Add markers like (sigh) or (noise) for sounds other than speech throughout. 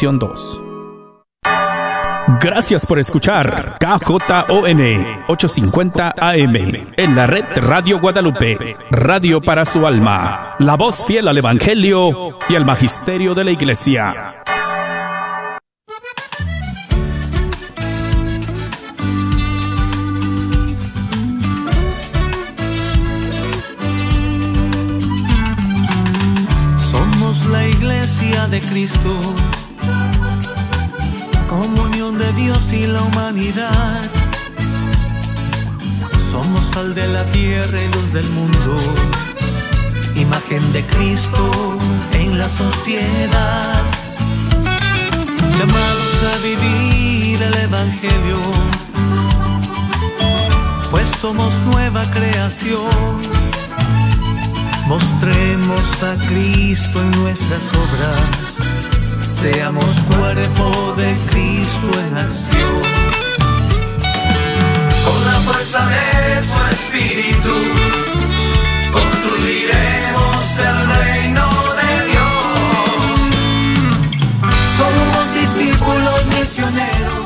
sección 2. Gracias por escuchar KJON 850 AM en la red Radio Guadalupe, radio para su alma, la voz fiel al Evangelio y al Magisterio de la Iglesia. Somos la Iglesia de Cristo Dios y la humanidad. Somos sal de la tierra y luz del mundo, imagen de Cristo en la sociedad. Llamados a vivir el Evangelio, pues somos nueva creación. Mostremos a Cristo en nuestras obras seamos cuerpo de Cristo en acción. Con la fuerza de su espíritu, construiremos el reino de Dios. Somos discípulos misioneros.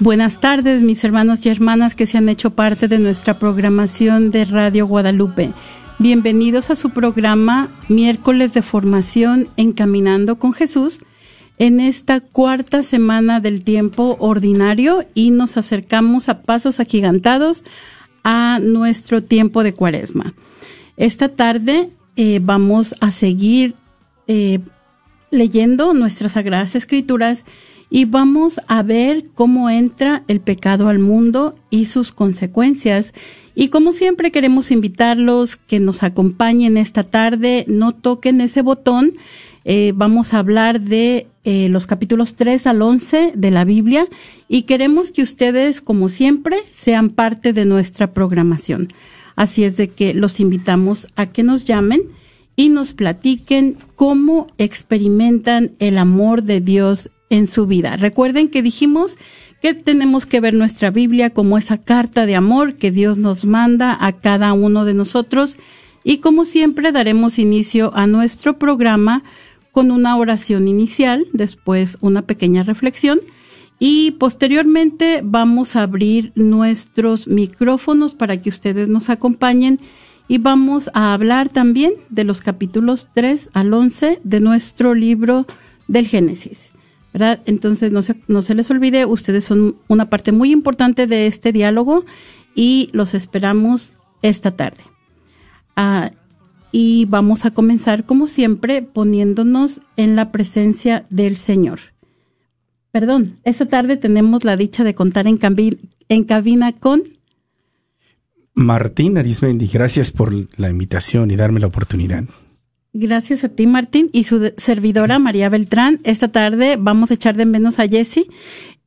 Buenas tardes, mis hermanos y hermanas que se han hecho parte de nuestra programación de Radio Guadalupe. Bienvenidos a su programa Miércoles de Formación Encaminando con Jesús en esta cuarta semana del tiempo ordinario y nos acercamos a pasos agigantados a nuestro tiempo de cuaresma. Esta tarde eh, vamos a seguir eh, leyendo nuestras sagradas escrituras y vamos a ver cómo entra el pecado al mundo y sus consecuencias y como siempre queremos invitarlos que nos acompañen esta tarde, no toquen ese botón. Eh, vamos a hablar de eh, los capítulos 3 al 11 de la Biblia y queremos que ustedes, como siempre, sean parte de nuestra programación. Así es de que los invitamos a que nos llamen y nos platiquen cómo experimentan el amor de Dios en su vida. Recuerden que dijimos que tenemos que ver nuestra Biblia como esa carta de amor que Dios nos manda a cada uno de nosotros. Y como siempre daremos inicio a nuestro programa con una oración inicial, después una pequeña reflexión y posteriormente vamos a abrir nuestros micrófonos para que ustedes nos acompañen y vamos a hablar también de los capítulos 3 al 11 de nuestro libro del Génesis. Entonces, no se, no se les olvide, ustedes son una parte muy importante de este diálogo y los esperamos esta tarde. Ah, y vamos a comenzar, como siempre, poniéndonos en la presencia del Señor. Perdón, esta tarde tenemos la dicha de contar en, en cabina con... Martín Arismendi, gracias por la invitación y darme la oportunidad. Gracias a ti, Martín, y su servidora María Beltrán. Esta tarde vamos a echar de menos a Jessie.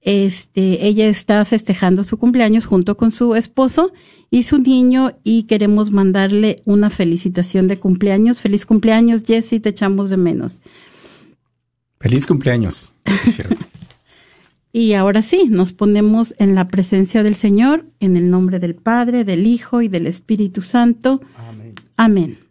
Este, ella está festejando su cumpleaños junto con su esposo y su niño y queremos mandarle una felicitación de cumpleaños. Feliz cumpleaños, Jessie, te echamos de menos. Feliz cumpleaños. (laughs) y ahora sí, nos ponemos en la presencia del Señor, en el nombre del Padre, del Hijo y del Espíritu Santo. Amén. Amén.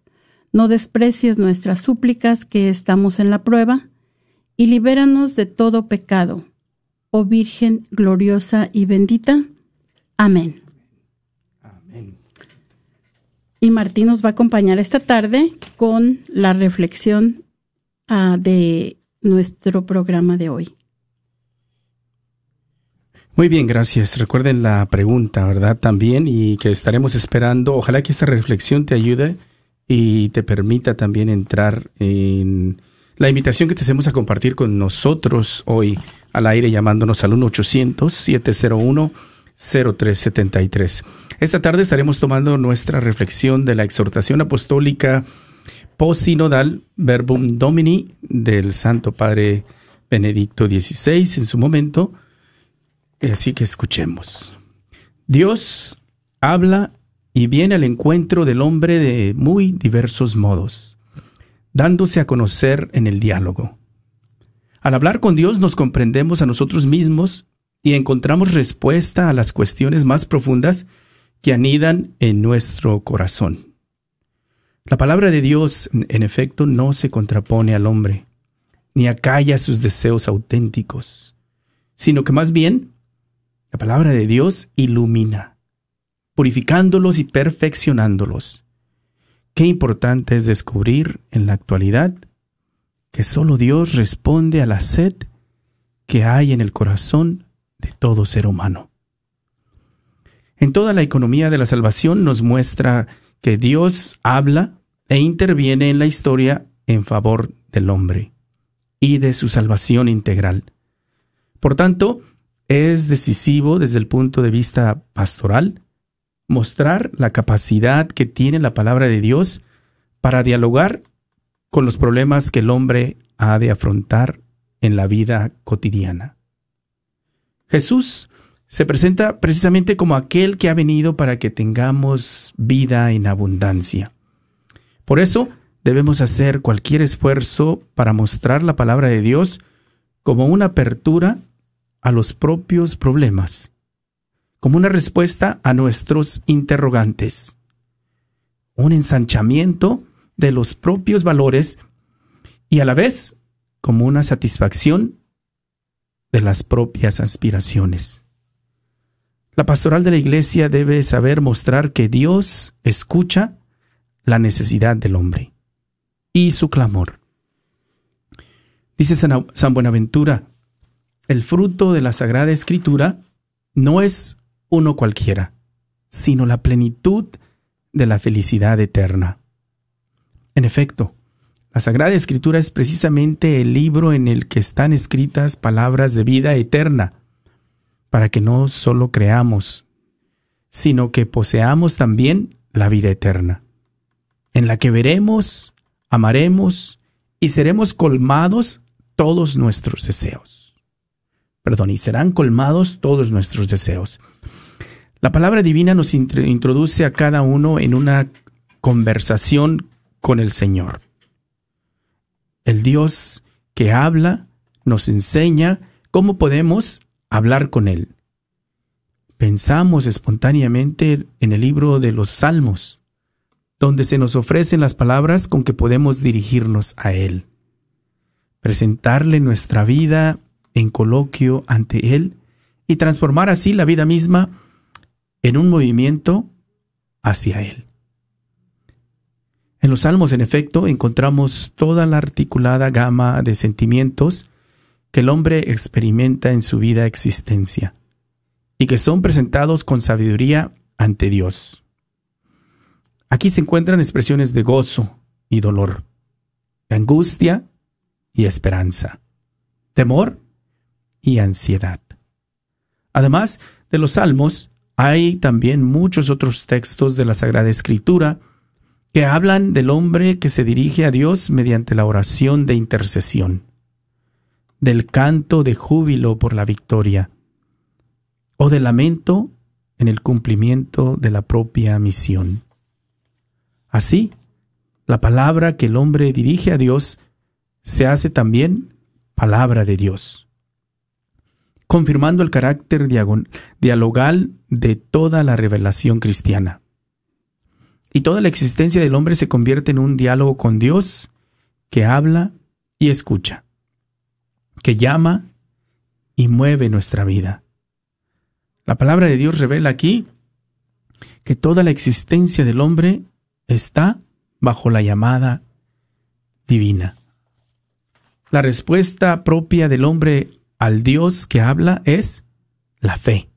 no desprecies nuestras súplicas que estamos en la prueba, y libéranos de todo pecado, oh Virgen gloriosa y bendita. Amén. y Martín nos va a acompañar esta tarde con la reflexión uh, de nuestro programa de hoy. Muy bien, gracias. Recuerden la pregunta, ¿verdad? También y que estaremos esperando. Ojalá que esta reflexión te ayude y te permita también entrar en la invitación que te hacemos a compartir con nosotros hoy al aire llamándonos al 1-800-701-0373. Esta tarde estaremos tomando nuestra reflexión de la exhortación apostólica posinodal Verbum Domini del Santo Padre Benedicto XVI en su momento. Así que escuchemos. Dios habla y viene al encuentro del hombre de muy diversos modos, dándose a conocer en el diálogo. Al hablar con Dios nos comprendemos a nosotros mismos y encontramos respuesta a las cuestiones más profundas que anidan en nuestro corazón. La palabra de Dios, en efecto, no se contrapone al hombre, ni acalla sus deseos auténticos, sino que más bien, la palabra de Dios ilumina, purificándolos y perfeccionándolos. Qué importante es descubrir en la actualidad que solo Dios responde a la sed que hay en el corazón de todo ser humano. En toda la economía de la salvación nos muestra que Dios habla e interviene en la historia en favor del hombre y de su salvación integral. Por tanto, es decisivo desde el punto de vista pastoral mostrar la capacidad que tiene la palabra de Dios para dialogar con los problemas que el hombre ha de afrontar en la vida cotidiana. Jesús se presenta precisamente como aquel que ha venido para que tengamos vida en abundancia. Por eso debemos hacer cualquier esfuerzo para mostrar la palabra de Dios como una apertura a los propios problemas como una respuesta a nuestros interrogantes, un ensanchamiento de los propios valores y a la vez como una satisfacción de las propias aspiraciones. La pastoral de la Iglesia debe saber mostrar que Dios escucha la necesidad del hombre y su clamor. Dice San Buenaventura, el fruto de la Sagrada Escritura no es uno cualquiera, sino la plenitud de la felicidad eterna. En efecto, la Sagrada Escritura es precisamente el libro en el que están escritas palabras de vida eterna, para que no solo creamos, sino que poseamos también la vida eterna, en la que veremos, amaremos y seremos colmados todos nuestros deseos. Perdón, y serán colmados todos nuestros deseos. La palabra divina nos introduce a cada uno en una conversación con el Señor. El Dios que habla nos enseña cómo podemos hablar con Él. Pensamos espontáneamente en el libro de los Salmos, donde se nos ofrecen las palabras con que podemos dirigirnos a Él. Presentarle nuestra vida en coloquio ante Él y transformar así la vida misma en un movimiento hacia Él. En los salmos, en efecto, encontramos toda la articulada gama de sentimientos que el hombre experimenta en su vida existencia y que son presentados con sabiduría ante Dios. Aquí se encuentran expresiones de gozo y dolor, de angustia y esperanza, temor y ansiedad. Además de los salmos, hay también muchos otros textos de la Sagrada Escritura que hablan del hombre que se dirige a Dios mediante la oración de intercesión, del canto de júbilo por la victoria, o del lamento en el cumplimiento de la propia misión. Así, la palabra que el hombre dirige a Dios se hace también palabra de Dios confirmando el carácter dialogal de toda la revelación cristiana. Y toda la existencia del hombre se convierte en un diálogo con Dios que habla y escucha, que llama y mueve nuestra vida. La palabra de Dios revela aquí que toda la existencia del hombre está bajo la llamada divina. La respuesta propia del hombre al Dios que habla es la fe.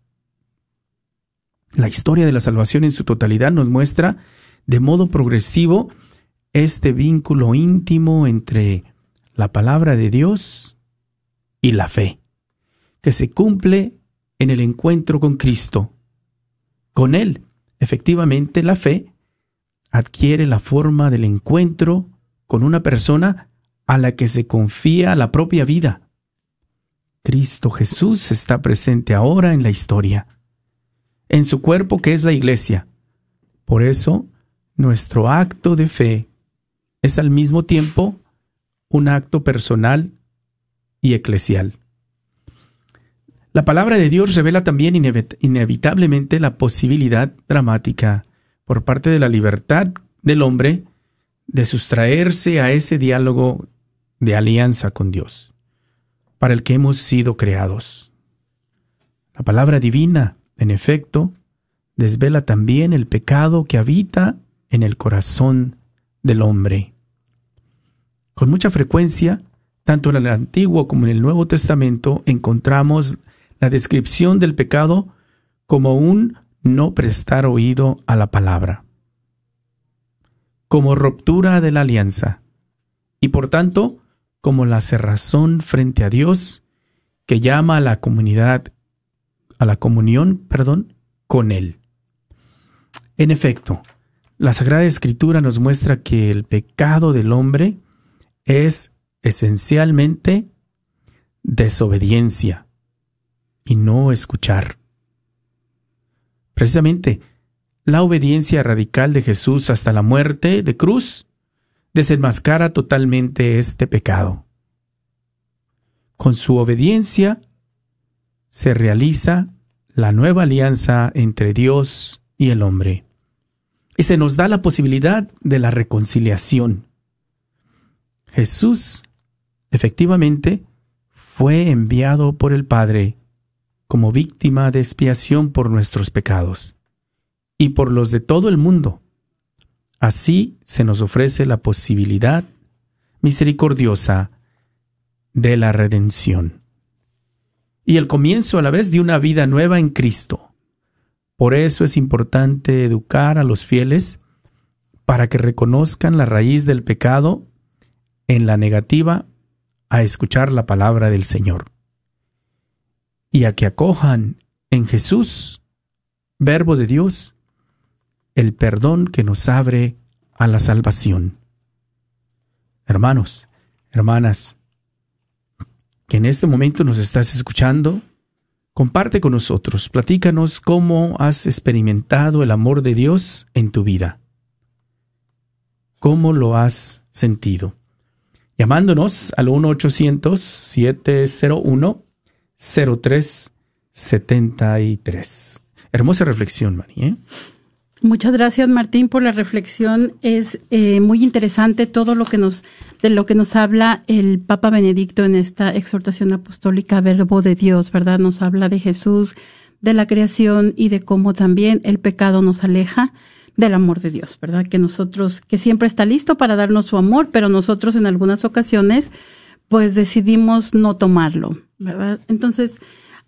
La historia de la salvación en su totalidad nos muestra de modo progresivo este vínculo íntimo entre la palabra de Dios y la fe, que se cumple en el encuentro con Cristo. Con Él, efectivamente, la fe adquiere la forma del encuentro con una persona a la que se confía la propia vida. Cristo Jesús está presente ahora en la historia, en su cuerpo que es la iglesia. Por eso, nuestro acto de fe es al mismo tiempo un acto personal y eclesial. La palabra de Dios revela también inevitablemente la posibilidad dramática por parte de la libertad del hombre de sustraerse a ese diálogo de alianza con Dios, para el que hemos sido creados. La palabra divina, en efecto, desvela también el pecado que habita en el corazón del hombre. Con mucha frecuencia, tanto en el Antiguo como en el Nuevo Testamento, encontramos la descripción del pecado como un no prestar oído a la palabra, como ruptura de la alianza, y por tanto como la cerrazón frente a Dios que llama a la comunidad, a la comunión, perdón, con Él. En efecto, la Sagrada Escritura nos muestra que el pecado del hombre es esencialmente desobediencia y no escuchar. Precisamente, la obediencia radical de Jesús hasta la muerte de cruz desenmascara totalmente este pecado. Con su obediencia se realiza la nueva alianza entre Dios y el hombre. Y se nos da la posibilidad de la reconciliación. Jesús, efectivamente, fue enviado por el Padre como víctima de expiación por nuestros pecados y por los de todo el mundo Así se nos ofrece la posibilidad misericordiosa de la redención y el comienzo a la vez de una vida nueva en Cristo. Por eso es importante educar a los fieles para que reconozcan la raíz del pecado en la negativa a escuchar la palabra del Señor y a que acojan en Jesús, verbo de Dios, el perdón que nos abre a la salvación. Hermanos, hermanas, que en este momento nos estás escuchando, comparte con nosotros, platícanos cómo has experimentado el amor de Dios en tu vida. ¿Cómo lo has sentido? Llamándonos al 1-800-701-0373. Hermosa reflexión, Mani. ¿eh? Muchas gracias Martín por la reflexión. Es eh, muy interesante todo lo que nos de lo que nos habla el Papa Benedicto en esta exhortación apostólica Verbo de Dios, ¿verdad? Nos habla de Jesús, de la creación y de cómo también el pecado nos aleja del amor de Dios, ¿verdad? Que nosotros que siempre está listo para darnos su amor, pero nosotros en algunas ocasiones pues decidimos no tomarlo, ¿verdad? Entonces,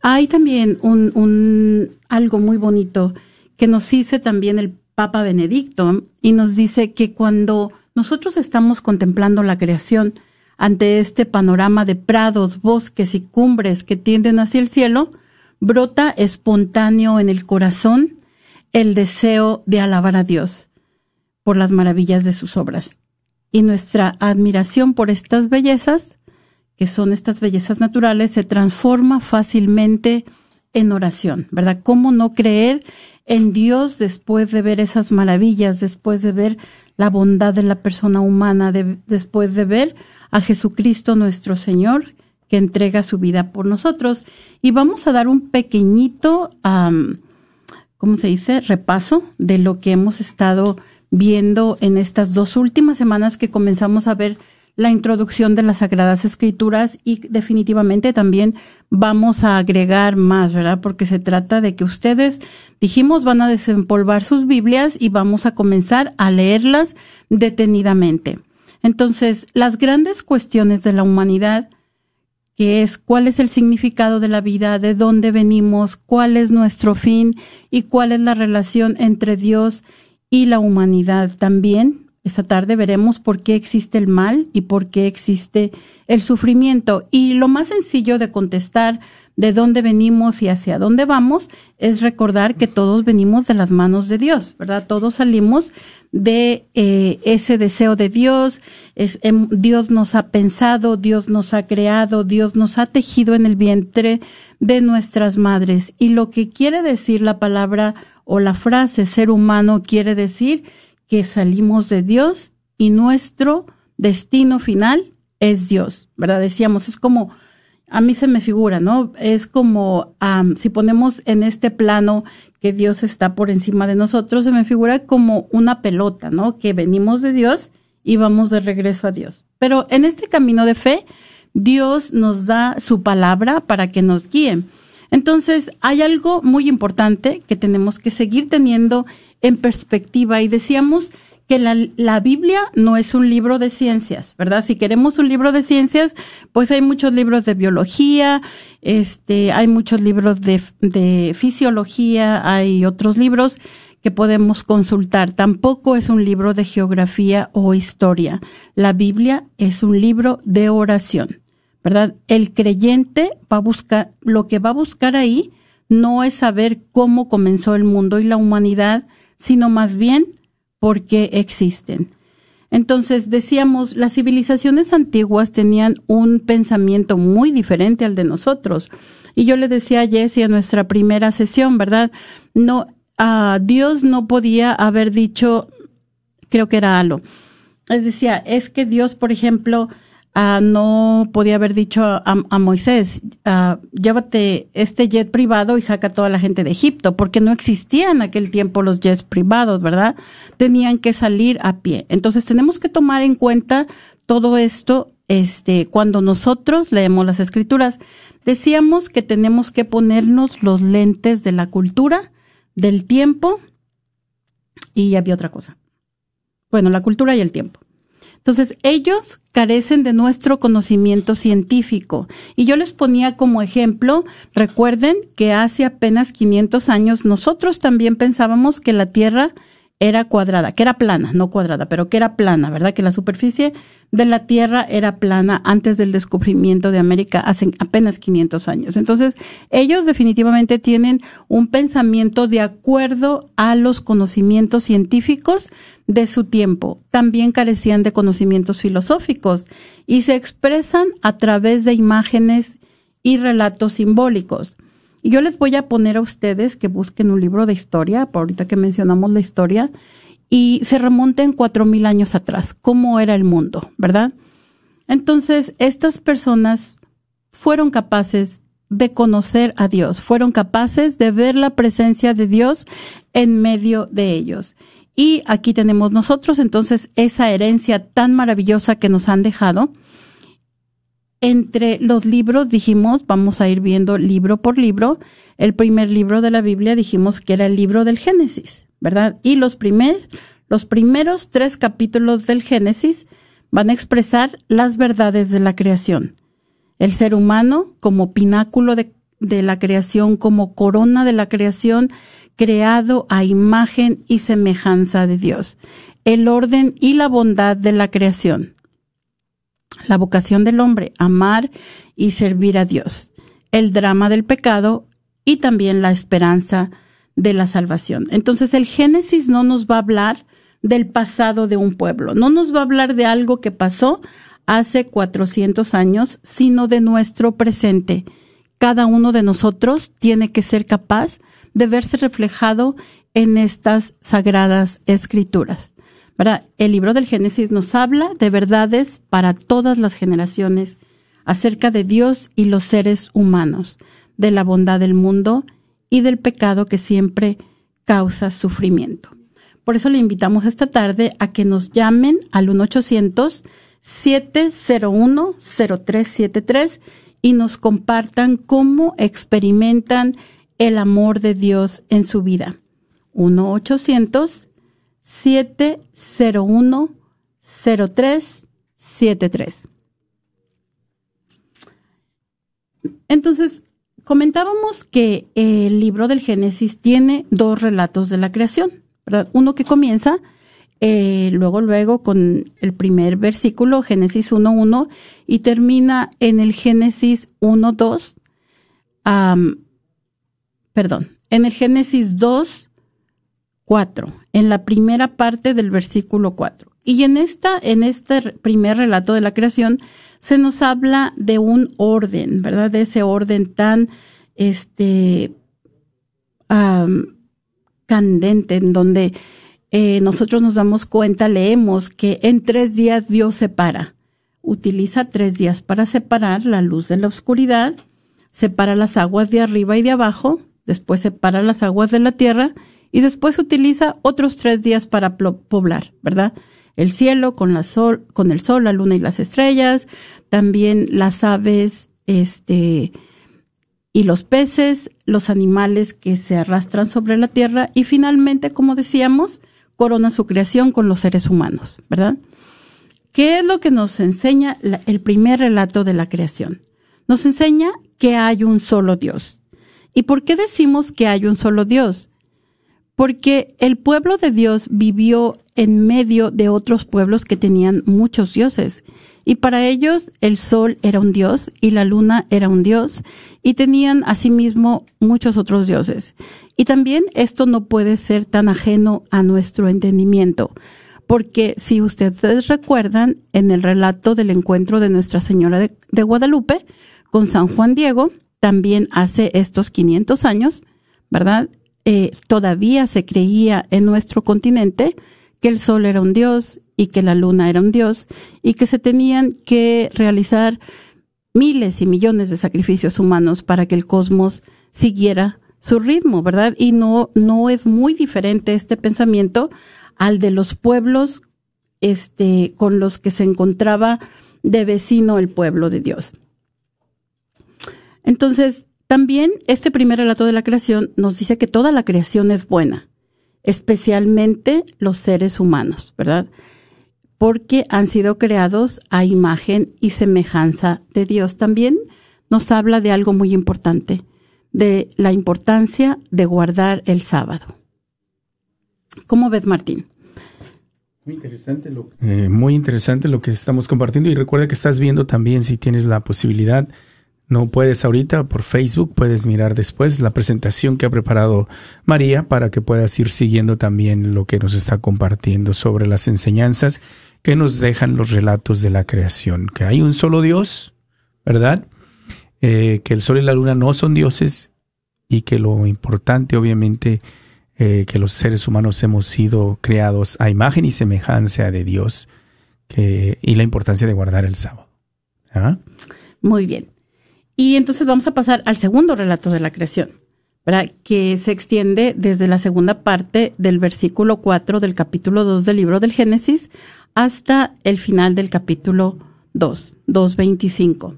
hay también un, un algo muy bonito que nos dice también el Papa Benedicto y nos dice que cuando nosotros estamos contemplando la creación ante este panorama de prados, bosques y cumbres que tienden hacia el cielo, brota espontáneo en el corazón el deseo de alabar a Dios por las maravillas de sus obras. Y nuestra admiración por estas bellezas, que son estas bellezas naturales, se transforma fácilmente en oración, ¿verdad? ¿Cómo no creer en Dios después de ver esas maravillas, después de ver la bondad de la persona humana, después de ver a Jesucristo nuestro Señor que entrega su vida por nosotros. Y vamos a dar un pequeñito, ¿cómo se dice?, repaso de lo que hemos estado viendo en estas dos últimas semanas que comenzamos a ver la introducción de las Sagradas Escrituras y definitivamente también vamos a agregar más, ¿verdad? Porque se trata de que ustedes, dijimos, van a desempolvar sus Biblias y vamos a comenzar a leerlas detenidamente. Entonces, las grandes cuestiones de la humanidad, que es cuál es el significado de la vida, de dónde venimos, cuál es nuestro fin y cuál es la relación entre Dios y la humanidad también, esta tarde veremos por qué existe el mal y por qué existe el sufrimiento. Y lo más sencillo de contestar de dónde venimos y hacia dónde vamos es recordar que todos venimos de las manos de Dios, ¿verdad? Todos salimos de eh, ese deseo de Dios. Em, Dios nos ha pensado, Dios nos ha creado, Dios nos ha tejido en el vientre de nuestras madres. Y lo que quiere decir la palabra o la frase ser humano quiere decir que salimos de Dios y nuestro destino final es Dios, ¿verdad? Decíamos, es como, a mí se me figura, ¿no? Es como si ponemos en este plano que Dios está por encima de nosotros, se me figura como una pelota, ¿no? Que venimos de Dios y vamos de regreso a Dios. Pero en este camino de fe, Dios nos da su palabra para que nos guíe. Entonces, hay algo muy importante que tenemos que seguir teniendo en perspectiva y decíamos que la, Biblia no es un libro de ciencias, ¿verdad? Si queremos un libro de ciencias, pues hay muchos libros de biología, este, hay muchos libros de, de fisiología, hay otros libros que podemos consultar. Tampoco es un libro de geografía o historia. La Biblia es un libro de oración, ¿verdad? El creyente va a buscar, lo que va a buscar ahí no es saber cómo comenzó el mundo y la humanidad, sino más bien porque existen. Entonces, decíamos, las civilizaciones antiguas tenían un pensamiento muy diferente al de nosotros. Y yo le decía a Jessie en nuestra primera sesión, ¿verdad? No, a Dios no podía haber dicho, creo que era algo. Es decía, es que Dios, por ejemplo, Ah, no podía haber dicho a, Moisés, ah, llévate este jet privado y saca a toda la gente de Egipto, porque no existían en aquel tiempo los jets privados, ¿verdad? Tenían que salir a pie. Entonces tenemos que tomar en cuenta todo esto este, cuando nosotros leemos las escrituras. Decíamos que tenemos que ponernos los lentes de la cultura, del tiempo, y había otra cosa. Bueno, la cultura y el tiempo. Entonces, ellos carecen de nuestro conocimiento científico. Y yo les ponía como ejemplo, recuerden que hace apenas 500 años nosotros también pensábamos que la Tierra era cuadrada, que era plana, no cuadrada, pero que era plana, ¿verdad? Que la superficie de la Tierra era plana antes del descubrimiento de América hace apenas 500 años. Entonces, ellos definitivamente tienen un pensamiento de acuerdo a los conocimientos científicos de su tiempo. También carecían de conocimientos filosóficos y se expresan a través de imágenes y relatos simbólicos. Y yo les voy a poner a ustedes que busquen un libro de historia, ahorita que mencionamos la historia, y se remonten cuatro mil años atrás, cómo era el mundo, ¿verdad? Entonces, estas personas fueron capaces de conocer a Dios, fueron capaces de ver la presencia de Dios en medio de ellos. Y aquí tenemos nosotros entonces esa herencia tan maravillosa que nos han dejado entre los libros dijimos, vamos a ir viendo libro por libro. El primer libro de la Biblia dijimos que era el libro del Génesis, ¿verdad? Y los, primer, los primeros tres capítulos del Génesis van a expresar las verdades de la creación. El ser humano como pináculo de, de la creación, como corona de la creación, creado a imagen y semejanza de Dios. El orden y la bondad de la creación la vocación del hombre, amar y servir a Dios, el drama del pecado y también la esperanza de la salvación. Entonces el Génesis no nos va a hablar del pasado de un pueblo, no nos va a hablar de algo que pasó hace 400 años, sino de nuestro presente. Cada uno de nosotros tiene que ser capaz de verse reflejado en estas sagradas escrituras. El libro del Génesis nos habla de verdades para todas las generaciones acerca de Dios y los seres humanos, de la bondad del mundo y del pecado que siempre causa sufrimiento. Por eso le invitamos esta tarde a que nos llamen al 1 800 701-0373 y nos compartan cómo experimentan el amor de Dios en su vida. 1-800-701-0373. Entonces, comentábamos que el libro del Génesis tiene dos relatos de la creación, Uno que comienza eh, luego, luego con el primer versículo, Génesis 1.1, y termina en el Génesis 1.2, perdón, en el Génesis 2.4, en la primera parte del versículo 4. Y en, esta, en este primer relato de la creación se nos habla de un orden, ¿verdad? De ese orden tan, este, candente, en donde eh, nosotros nos damos cuenta, leemos que en tres días Dios separa. Utiliza tres días para separar la luz de la oscuridad, separa las aguas de arriba y de abajo, después separa las aguas de la tierra y después utiliza otros tres días para poblar, ¿verdad? El cielo con, el sol, la luna y las estrellas, también las aves, este, y los peces, los animales que se arrastran sobre la tierra y finalmente, como decíamos, corona su creación con los seres humanos, ¿verdad? ¿Qué es lo que nos enseña el primer relato de la creación? Nos enseña que hay un solo Dios. ¿Y por qué decimos que hay un solo Dios? Porque el pueblo de Dios vivió en medio de otros pueblos que tenían muchos dioses. Y para ellos el sol era un dios y la luna era un dios y tenían asimismo muchos otros dioses. Y también esto no puede ser tan ajeno a nuestro entendimiento, porque si ustedes recuerdan, en el relato del encuentro de Nuestra Señora de, Guadalupe con San Juan Diego, también hace estos 500 años, ¿verdad? Eh, todavía se creía en nuestro continente que el sol era un dios y que la luna era un dios y que se tenían que realizar miles y millones de sacrificios humanos para que el cosmos siguiera su ritmo, ¿verdad? Y no, no es muy diferente este pensamiento al de los pueblos este, con los que se encontraba de vecino el pueblo de Dios. Entonces, también este primer relato de la creación nos dice que toda la creación es buena, especialmente los seres humanos, ¿verdad? Porque han sido creados a imagen y semejanza de Dios. También nos habla de algo muy importante de la importancia de guardar el sábado. ¿Cómo ves, Martín? Muy interesante, lo, eh, muy interesante lo que estamos compartiendo y recuerda que estás viendo también si tienes la posibilidad, no puedes ahorita por Facebook, puedes mirar después la presentación que ha preparado María para que puedas ir siguiendo también lo que nos está compartiendo sobre las enseñanzas que nos dejan los relatos de la creación, que hay un solo Dios, ¿verdad? Eh, que el sol y la luna no son dioses y que lo importante obviamente eh, que los seres humanos hemos sido creados a imagen y semejanza de Dios y la importancia de guardar el sábado. ¿Ah? Muy bien. Y entonces vamos a pasar al segundo relato de la creación, ¿verdad? que se extiende desde la segunda parte del versículo 4 del capítulo 2 del libro del Génesis hasta el final del capítulo 2, 2.25.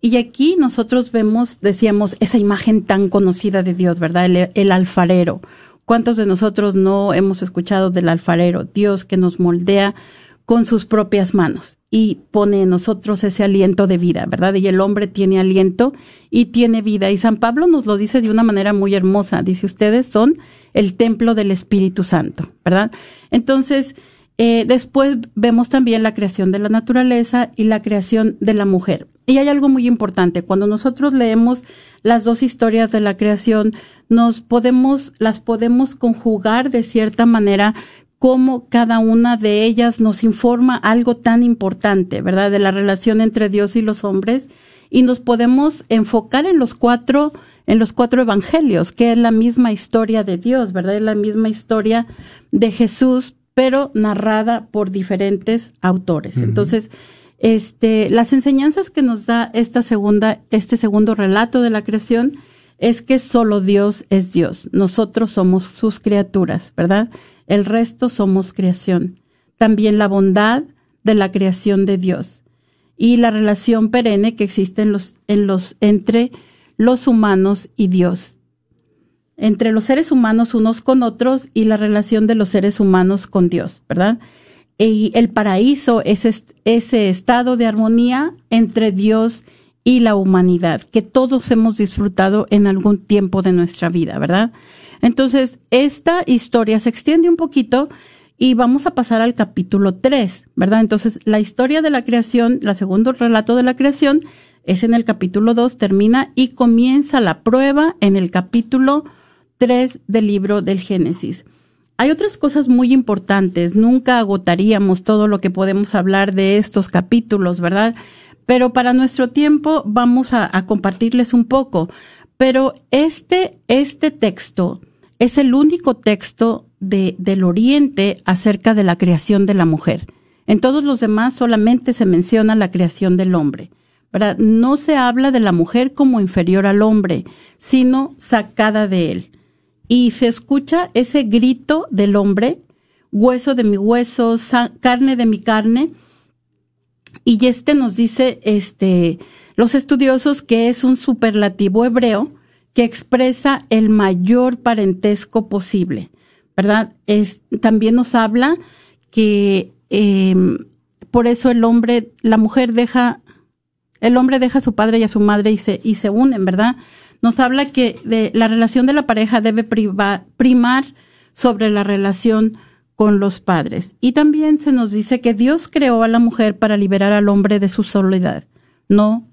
Y aquí nosotros vemos, decíamos, esa imagen tan conocida de Dios, ¿verdad? El, alfarero. ¿Cuántos de nosotros no hemos escuchado del alfarero? Dios que nos moldea con sus propias manos y pone en nosotros ese aliento de vida, ¿verdad? Y el hombre tiene aliento y tiene vida. Y San Pablo nos lo dice de una manera muy hermosa. Dice, ustedes son el templo del Espíritu Santo, ¿verdad? Entonces, eh, después vemos también la creación de la naturaleza y la creación de la mujer. Y hay algo muy importante, cuando nosotros leemos las dos historias de la creación, nos podemos, las podemos conjugar de cierta manera como cada una de ellas nos informa algo tan importante, ¿verdad? De la relación entre Dios y los hombres y nos podemos enfocar en los cuatro en los cuatro evangelios, que es la misma historia de Dios, ¿verdad? Es la misma historia de Jesús, pero narrada por diferentes autores. Entonces, este, las enseñanzas que nos da esta segunda, este segundo relato de la creación es que solo Dios es Dios. Nosotros somos sus criaturas, ¿verdad? El resto somos creación. También la bondad de la creación de Dios y la relación perenne que existe en los, en los, entre los humanos y Dios, entre los seres humanos unos con otros y la relación de los seres humanos con Dios, ¿verdad? Y el paraíso es ese estado de armonía entre Dios y la humanidad que todos hemos disfrutado en algún tiempo de nuestra vida, ¿verdad? Entonces, esta historia se extiende un poquito y vamos a pasar al capítulo 3, ¿verdad? Entonces, la historia de la creación, la segundo relato de la creación, es en el capítulo 2, termina y comienza la prueba en el capítulo 3 del libro del Génesis. Hay otras cosas muy importantes, nunca agotaríamos todo lo que podemos hablar de estos capítulos, ¿verdad? Pero para nuestro tiempo vamos a, compartirles un poco. Pero este, este texto es el único texto de, del Oriente acerca de la creación de la mujer. En todos los demás solamente se menciona la creación del hombre. No se habla de la mujer como inferior al hombre, sino sacada de él y se escucha ese grito del hombre, hueso de mi hueso, carne de mi carne. Y este nos dice, este, los estudiosos que es un superlativo hebreo que expresa el mayor parentesco posible, ¿verdad? Es, también nos habla que em, por eso el hombre, la mujer deja, el hombre deja a su padre y a su madre y se, y se unen, ¿verdad? nos habla que la relación de la pareja debe primar sobre la relación con los padres. Y también se nos dice que Dios creó a la mujer para liberar al hombre de su soledad, no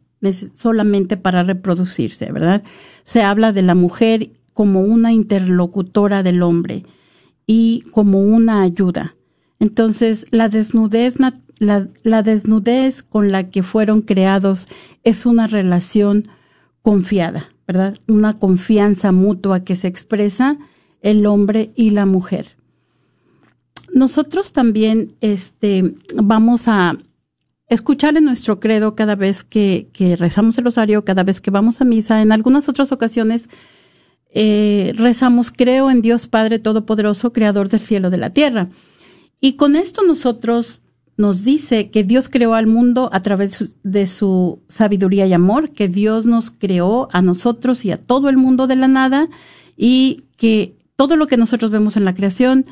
solamente para reproducirse, ¿verdad? Se habla de la mujer como una interlocutora del hombre y como una ayuda. Entonces, la desnudez, la, desnudez con la que fueron creados es una relación confiada. ¿verdad? Una confianza mutua que se expresa el hombre y la mujer. Nosotros también este, vamos a escuchar en nuestro credo cada vez que, rezamos el rosario, cada vez que vamos a misa. En algunas otras ocasiones eh, rezamos, creo en Dios Padre Todopoderoso, Creador del cielo y de la tierra. Y con esto nosotros nos dice que Dios creó al mundo a través de su sabiduría y amor, que Dios nos creó a nosotros y a todo el mundo de la nada y que todo lo que nosotros vemos en la creación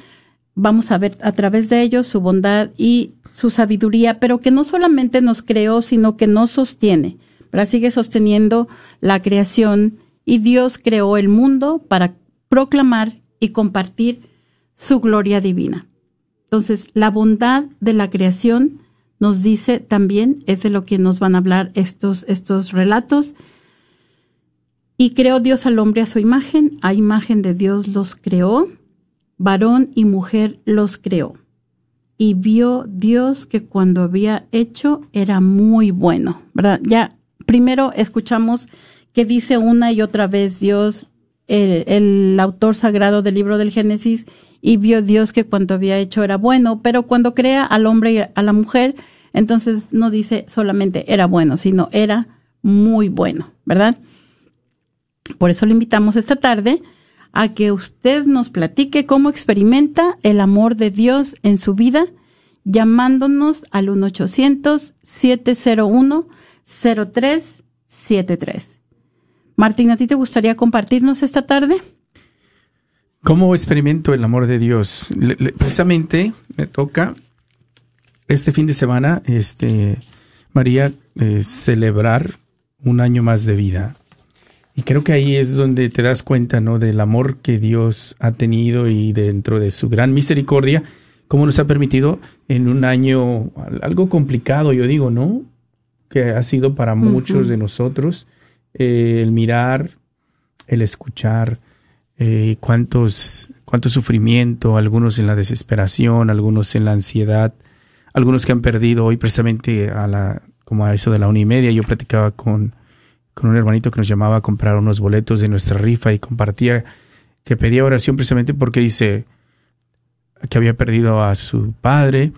vamos a ver a través de ellos su bondad y su sabiduría, pero que no solamente nos creó, sino que nos sostiene, para sigue sosteniendo la creación y Dios creó el mundo para proclamar y compartir su gloria divina. Entonces, la bondad de la creación nos dice también, es de lo que nos van a hablar estos, estos relatos. Y creó Dios al hombre a su imagen, a imagen de Dios los creó, varón y mujer los creó. Y vio Dios que cuando había hecho era muy bueno, ¿verdad? Ya primero escuchamos que dice una y otra vez Dios, el, autor sagrado del libro del Génesis, y vio Dios que cuanto había hecho era bueno, pero cuando crea al hombre y a la mujer, entonces no dice solamente era bueno, sino era muy bueno, ¿verdad? Por eso le invitamos esta tarde a que usted nos platique cómo experimenta el amor de Dios en su vida, llamándonos al 1-800-701-0373. Martín, ¿a ti te gustaría compartirnos esta tarde? ¿Cómo experimento el amor de Dios? precisamente me toca este fin de semana, este, María, eh, celebrar un año más de vida. Y creo que ahí es donde te das cuenta, ¿no? Del amor que Dios ha tenido y dentro de su gran misericordia, cómo nos ha permitido en un año algo complicado, yo digo, ¿no? Que ha sido para muchos de nosotros eh, el mirar, el escuchar, eh, cuántos, cuánto sufrimiento, algunos en la desesperación, algunos en la ansiedad, algunos que han perdido hoy precisamente a la, como a eso de la una y media, yo platicaba con, con un hermanito que nos llamaba a comprar unos boletos de nuestra rifa y compartía que pedía oración precisamente porque dice que había perdido a su padre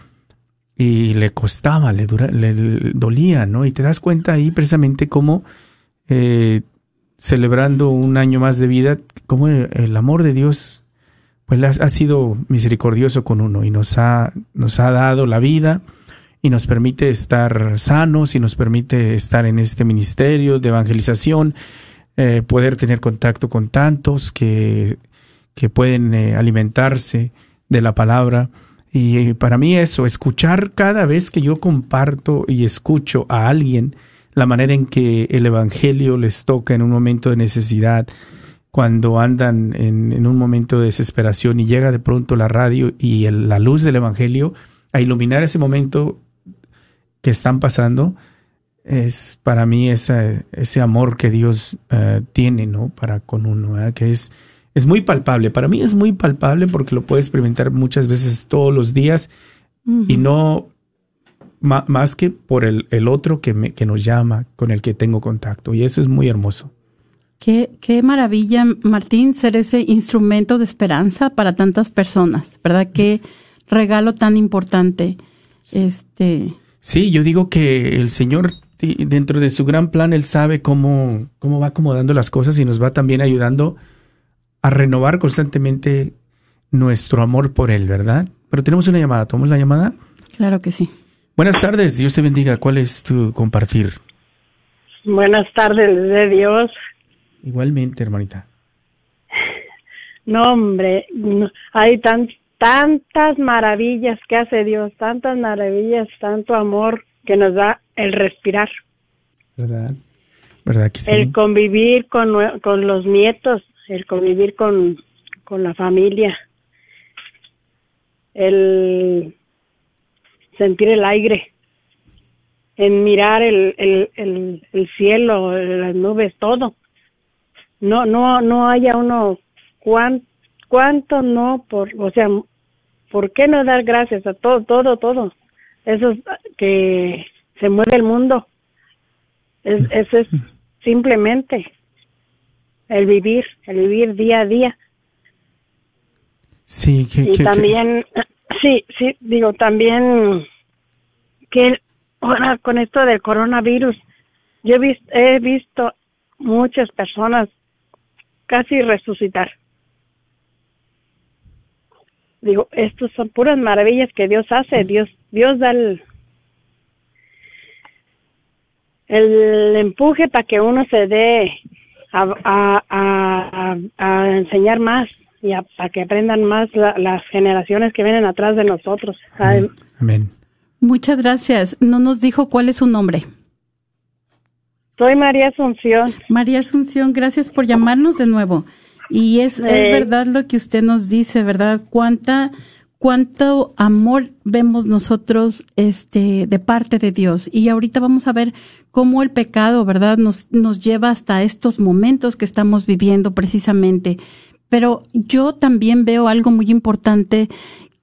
y le costaba, le, le, dolía, ¿no? Y te das cuenta ahí precisamente cómo eh, celebrando un año más de vida, como el amor de Dios pues ha, sido misericordioso con uno y nos ha, nos ha dado la vida y nos permite estar sanos y nos permite estar en este ministerio de evangelización, eh, poder tener contacto con tantos que, que pueden eh, alimentarse de la palabra. Y para mí eso, escuchar cada vez que yo comparto y escucho a alguien la manera en que el Evangelio les toca en un momento de necesidad, cuando andan en, un momento de desesperación y llega de pronto la radio y la luz del Evangelio a iluminar ese momento que están pasando, es para mí ese, ese amor que Dios eh, tiene, ¿no? Para con uno, ¿eh? que es, es muy palpable. Para mí es muy palpable porque lo puedo experimentar muchas veces todos los días y no más que por el, el otro que, me, que nos llama, con el que tengo contacto. Y eso es muy hermoso. Qué, qué maravilla, Martín, ser ese instrumento de esperanza para tantas personas, ¿verdad? Qué regalo tan importante. Este. Sí, yo digo que el Señor, dentro de su gran plan, Él sabe cómo, cómo va acomodando las cosas y nos va también ayudando a renovar constantemente nuestro amor por Él, ¿verdad? Pero tenemos una llamada. ¿Tomamos la llamada? Claro que sí. Buenas tardes, Dios te bendiga. ¿Cuál es tu compartir? Buenas tardes de Dios. Igualmente, hermanita. No, hombre, hay tan, tantas maravillas que hace Dios, tantas maravillas, tanto amor que nos da el respirar. ¿Verdad? ¿Verdad que sí? El convivir con, con los nietos, el convivir con, con la familia, el sentir el aire, en mirar el, el, el, el cielo, las nubes, todo no no no haya uno cuánto cuánto no por o sea por qué no dar gracias a todo todo todo eso es que se mueve el mundo. Es eso es (laughs) simplemente el vivir el vivir día a día. Sí que, y también (clears throat) sí sí digo también que ahora con esto del coronavirus yo he visto, he visto muchas personas casi resucitar. Digo, estos son puras maravillas que Dios hace. Dios, Dios da el, el empuje para que uno se dé a, a, a, enseñar más y para que aprendan más las generaciones que vienen atrás de nosotros. Amén. Muchas gracias. No nos dijo cuál es su nombre. Soy María Asunción. María Asunción, gracias por llamarnos de nuevo. Y es, es verdad lo que usted nos dice, ¿verdad? Cuánta, cuánto amor vemos nosotros este, de parte de Dios. Y ahorita vamos a ver cómo el pecado, ¿verdad? Nos, nos lleva hasta estos momentos que estamos viviendo precisamente. Pero yo también veo algo muy importante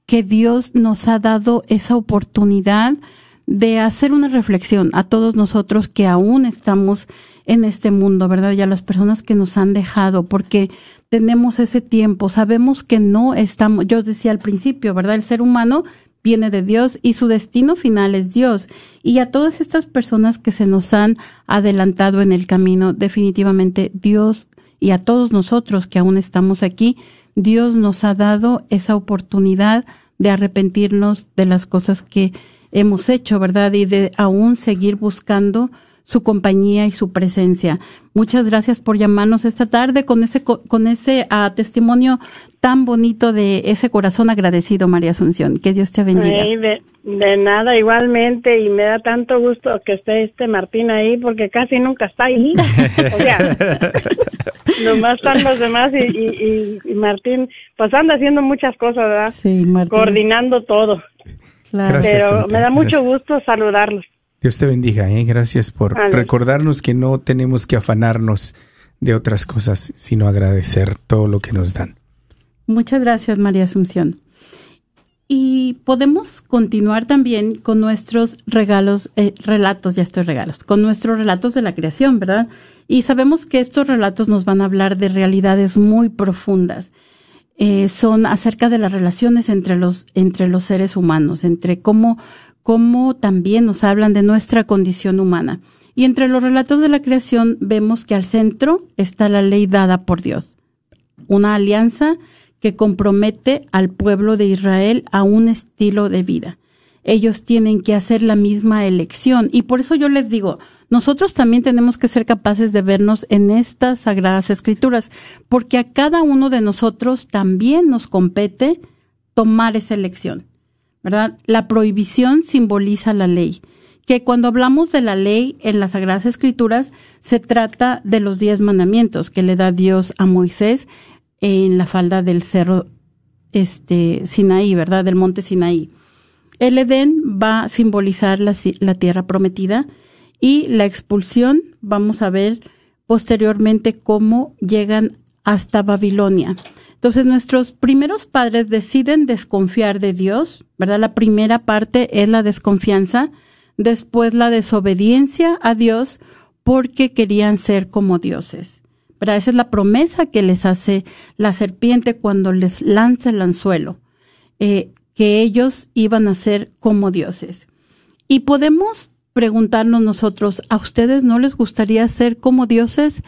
que Dios nos ha dado esa oportunidad de hacer una reflexión a todos nosotros que aún estamos en este mundo, ¿verdad? Y a las personas que nos han dejado, porque tenemos ese tiempo, sabemos que no estamos, yo decía al principio, ¿verdad? El ser humano viene de Dios y su destino final es Dios. Y a todas estas personas que se nos han adelantado en el camino, definitivamente Dios y a todos nosotros que aún estamos aquí, Dios nos ha dado esa oportunidad de arrepentirnos de las cosas que hemos hecho, ¿verdad? Y de aún seguir buscando su compañía y su presencia. Muchas gracias por llamarnos esta tarde con ese con ese ah, testimonio tan bonito de ese corazón agradecido, María Asunción. Que Dios te bendiga. de, nada, igualmente, y me da tanto gusto que esté este Martín ahí, porque casi nunca está ahí. o sea, (laughs) nomás están los demás y, y, Martín, pues anda haciendo muchas cosas, ¿verdad? Sí, Martín. Coordinando todo. Pero me da mucho gusto saludarlos. Dios te bendiga, ¿eh? gracias por recordarnos que no tenemos que afanarnos de otras cosas, sino agradecer todo lo que nos dan. Muchas gracias, María Asunción. Y podemos continuar también con nuestros regalos, eh, relatos, ya estoy regalos, con nuestros relatos de la creación, ¿verdad? Y sabemos que estos relatos nos van a hablar de realidades muy profundas eh, son acerca de las relaciones entre los, entre los seres humanos, entre cómo, cómo también nos hablan de nuestra condición humana. Y entre los relatos de la creación vemos que al centro está la ley dada por Dios, una alianza que compromete al pueblo de Israel a un estilo de vida. ellos tienen que hacer la misma elección. Y por eso yo les digo, nosotros también tenemos que ser capaces de vernos en estas sagradas escrituras, porque a cada uno de nosotros también nos compete tomar esa elección, ¿verdad? La prohibición simboliza la ley, que cuando hablamos de la ley en las sagradas escrituras se trata de los diez mandamientos que le da Dios a Moisés en la falda del cerro este Sinaí, ¿verdad? Del monte Sinaí. El Edén va a simbolizar la, la tierra prometida y la expulsión, vamos a ver posteriormente cómo llegan hasta Babilonia. Entonces nuestros primeros padres deciden desconfiar de Dios, ¿verdad? La primera parte es la desconfianza, después la desobediencia a Dios porque querían ser como dioses. ¿verdad? Esa es la promesa que les hace la serpiente cuando les lanza el anzuelo. Eh, que ellos iban a ser como dioses. Y podemos preguntarnos nosotros, ¿a ustedes no les gustaría ser como dioses?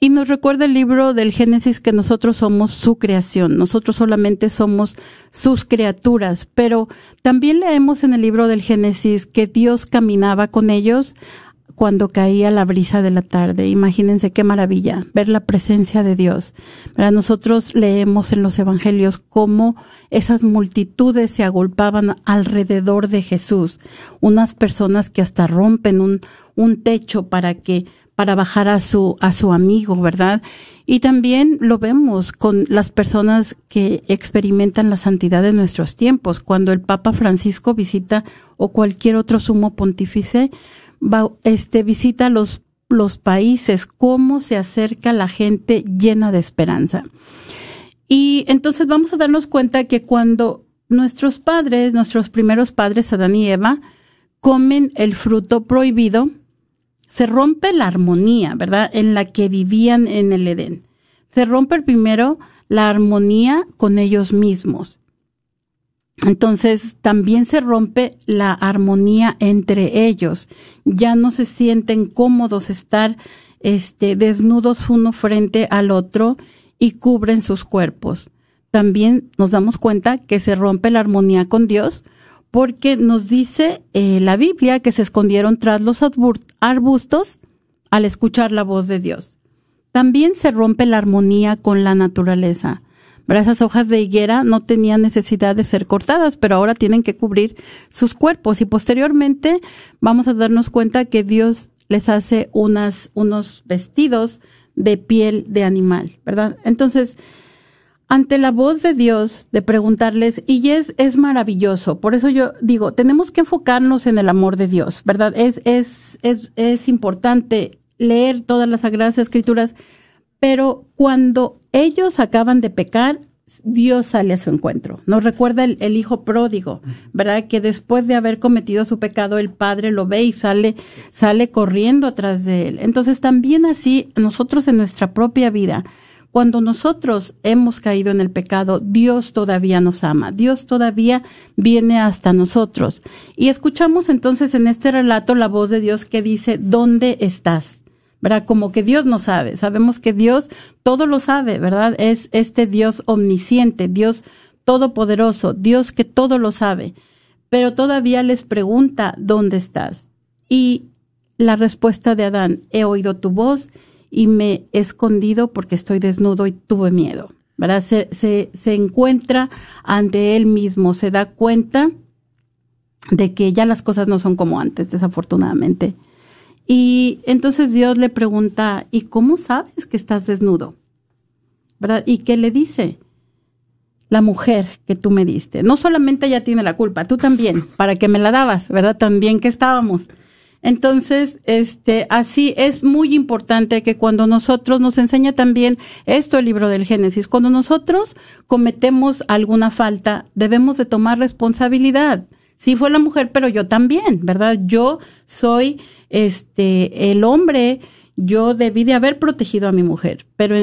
Y nos recuerda el libro del Génesis que nosotros somos su creación, nosotros solamente somos sus criaturas, pero también leemos en el libro del Génesis que Dios caminaba con ellos cuando caía la brisa de la tarde. Imagínense qué maravilla ver la presencia de Dios. Nosotros leemos en los evangelios cómo esas multitudes se agolpaban alrededor de Jesús, unas personas que hasta rompen un, un techo para que para bajar a su a su amigo, ¿verdad? Y también lo vemos con las personas que experimentan la santidad de nuestros tiempos, cuando el Papa Francisco visita o cualquier otro sumo pontífice, este, visita los, los países, cómo se acerca la gente llena de esperanza. Y entonces vamos a darnos cuenta que cuando nuestros padres, nuestros primeros padres, Adán y Eva, comen el fruto prohibido, se rompe la armonía, ¿verdad? En la que vivían en el Edén. Se rompe primero la armonía con ellos mismos. Entonces también se rompe la armonía entre ellos. Ya no se sienten cómodos estar este, desnudos uno frente al otro y cubren sus cuerpos. También nos damos cuenta que se rompe la armonía con Dios porque nos dice eh, la Biblia que se escondieron tras los arbustos al escuchar la voz de Dios. También se rompe la armonía con la naturaleza. Esas hojas de higuera no tenían necesidad de ser cortadas, pero ahora tienen que cubrir sus cuerpos y posteriormente vamos a darnos cuenta que Dios les hace unas, unos vestidos de piel de animal, ¿verdad? Entonces, ante la voz de Dios de preguntarles, y es, es maravilloso, por eso yo digo, tenemos que enfocarnos en el amor de Dios, ¿verdad? Es, es, es, es importante leer todas las Sagradas Escrituras, pero cuando ellos acaban de pecar, Dios sale a su encuentro. Nos recuerda el, hijo pródigo, ¿verdad? Que después de haber cometido su pecado, el padre lo ve y sale, sale corriendo atrás de él. Entonces también así nosotros en nuestra propia vida, cuando nosotros hemos caído en el pecado, Dios todavía nos ama, Dios todavía viene hasta nosotros. Y escuchamos entonces en este relato la voz de Dios que dice, ¿dónde estás? ¿Verdad? Como que Dios no sabe. Sabemos que Dios todo lo sabe, ¿verdad? Es este Dios omnisciente, Dios todopoderoso, Dios que todo lo sabe. Pero todavía les pregunta, ¿dónde estás? Y la respuesta de Adán, he oído tu voz y me he escondido porque estoy desnudo y tuve miedo. ¿verdad? Se, se, se encuentra ante él mismo, se da cuenta de que ya las cosas no son como antes, desafortunadamente. Y entonces Dios le pregunta, ¿y cómo sabes que estás desnudo? ¿Verdad? ¿Y qué le dice? La mujer que tú me diste. No solamente ella tiene la culpa, tú también, para que me la dabas, ¿verdad? También que estábamos. Entonces, este, así es muy importante que cuando nosotros nos enseña también esto el libro del Génesis, cuando nosotros cometemos alguna falta, debemos de tomar responsabilidad. Sí fue la mujer, pero yo también, ¿verdad? Yo soy este, el hombre, yo debí de haber protegido a mi mujer, pero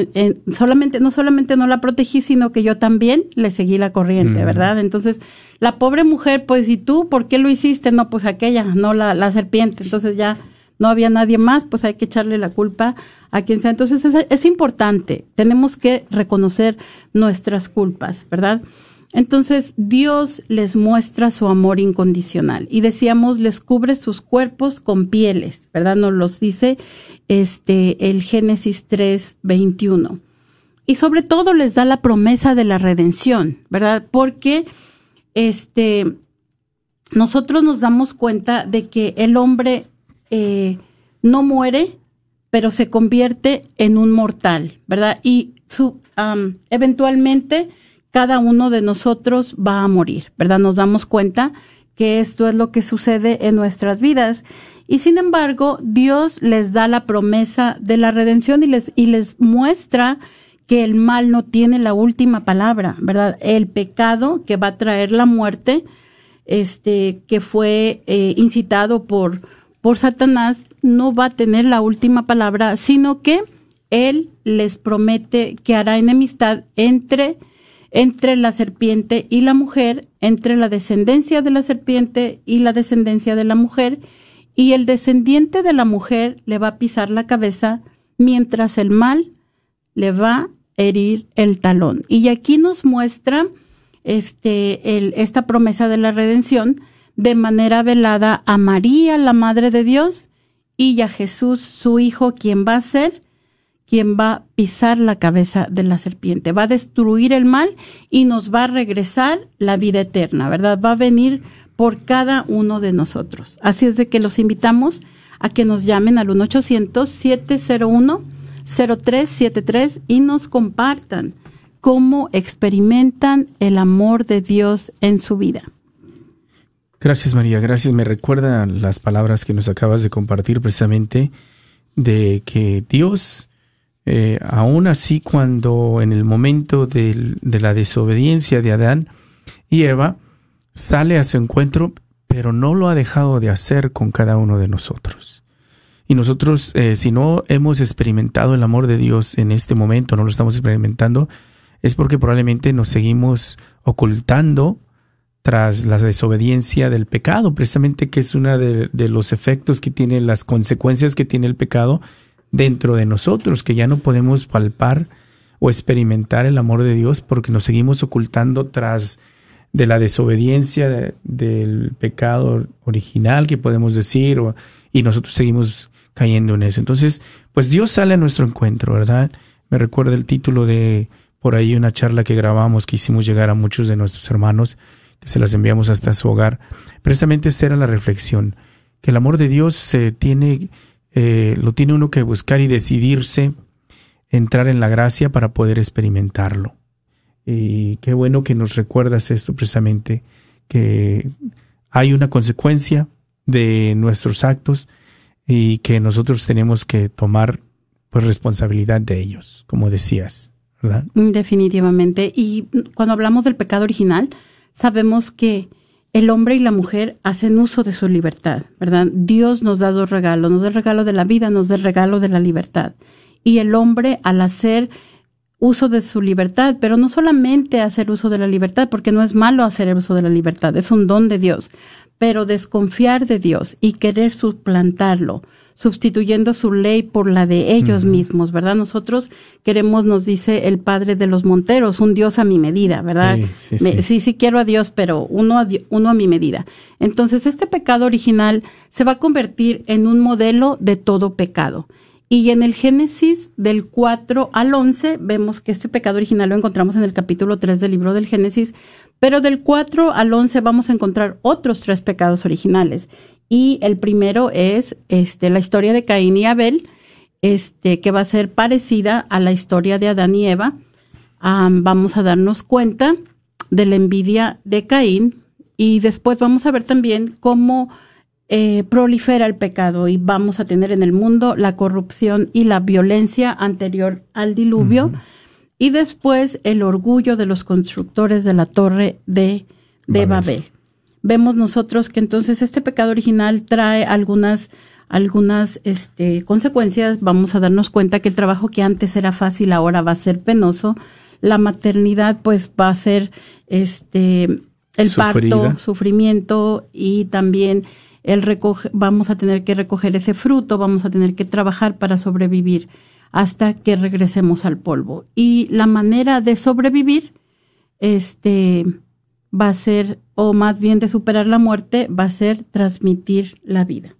solamente, no solamente no la protegí, sino que yo también le seguí la corriente, ¿verdad? Entonces, la pobre mujer, pues, ¿y tú por qué lo hiciste? No, pues aquella, no la, la serpiente. Entonces ya no había nadie más, pues hay que echarle la culpa a quien sea. Entonces es, es importante, tenemos que reconocer nuestras culpas, ¿verdad? Entonces Dios les muestra su amor incondicional y decíamos les cubre sus cuerpos con pieles, ¿verdad? Nos los dice este el Génesis 3, 21. Y sobre todo les da la promesa de la redención, ¿verdad? Porque este nosotros nos damos cuenta de que el hombre eh, no muere, pero se convierte en un mortal, ¿verdad? Y eventualmente cada uno de nosotros va a morir, ¿verdad? Nos damos cuenta que esto es lo que sucede en nuestras vidas. Y sin embargo, Dios les da la promesa de la redención y les, y les muestra que el mal no tiene la última palabra, ¿verdad? El pecado que va a traer la muerte, este, que fue eh, incitado por, por Satanás, no va a tener la última palabra, sino que él les promete que hará enemistad entre entre la serpiente y la mujer, entre la descendencia de la serpiente y la descendencia de la mujer, y el descendiente de la mujer le va a pisar la cabeza, mientras el mal le va a herir el talón. Y aquí nos muestra este, esta promesa de la redención de manera velada a María, la Madre de Dios, y a Jesús, su Hijo, quien va a ser quien va a pisar la cabeza de la serpiente, va a destruir el mal y nos va a regresar la vida eterna, ¿verdad? Va a venir por cada uno de nosotros. Así es de que los invitamos a que nos llamen al 1-800-701-0373 y nos compartan cómo experimentan el amor de Dios en su vida. Gracias María, gracias. Me recuerdan las palabras que nos acabas de compartir precisamente de que Dios eh, aún así cuando en el momento de, la desobediencia de Adán y Eva sale a su encuentro, pero no lo ha dejado de hacer con cada uno de nosotros. Y nosotros, eh, si no hemos experimentado el amor de Dios en este momento, no lo estamos experimentando, es porque probablemente nos seguimos ocultando tras la desobediencia del pecado, precisamente que es uno de, de, los efectos que tiene, las consecuencias que tiene el pecado dentro de nosotros, que ya no podemos palpar o experimentar el amor de Dios porque nos seguimos ocultando tras de la desobediencia del pecado original que podemos decir y nosotros seguimos cayendo en eso. Entonces, pues Dios sale a nuestro encuentro, ¿verdad? Me recuerda el título de por ahí una charla que grabamos que hicimos llegar a muchos de nuestros hermanos que se las enviamos hasta su hogar. Precisamente esa era la reflexión, que el amor de Dios se tiene eh, lo tiene uno que buscar y decidirse entrar en la gracia para poder experimentarlo. Y qué bueno que nos recuerdas esto precisamente, que hay una consecuencia de nuestros actos y que nosotros tenemos que tomar pues responsabilidad de ellos, como decías, ¿verdad? Definitivamente. Y cuando hablamos del pecado original, sabemos que el hombre y la mujer hacen uso de su libertad, ¿verdad? Dios nos da dos regalos, nos da el regalo de la vida, nos da el regalo de la libertad. Y el hombre al hacer uso de su libertad, pero no solamente hacer uso de la libertad, porque no es malo hacer uso de la libertad, es un don de Dios, pero desconfiar de Dios y querer suplantarlo, sustituyendo su ley por la de ellos mismos, ¿verdad? Nosotros queremos, nos dice el padre de los Monteros, un Dios a mi medida, ¿verdad? Sí, sí, quiero a Dios, pero uno a, uno a mi medida. Entonces, este pecado original se va a convertir en un modelo de todo pecado. Y en el Génesis del 4 al 11 vemos que este pecado original lo encontramos en el capítulo 3 del libro del Génesis, pero del 4 al 11 vamos a encontrar otros tres pecados originales. Y el primero es este, la historia de Caín y Abel, este, que va a ser parecida a la historia de Adán y Eva. vamos a darnos cuenta de la envidia de Caín y después vamos a ver también cómo eh, prolifera el pecado y vamos a tener en el mundo la corrupción y la violencia anterior al diluvio y después el orgullo de los constructores de la torre de, de Babel. Vemos nosotros que entonces este pecado original trae algunas algunas este, consecuencias, vamos a darnos cuenta que el trabajo que antes era fácil ahora va a ser penoso, la maternidad pues va a ser este el parto, sufrimiento y también el recoge, vamos a tener que recoger ese fruto, vamos a tener que trabajar para sobrevivir hasta que regresemos al polvo. Y la manera de sobrevivir este, va a ser, o más bien de superar la muerte, va a ser transmitir la vida.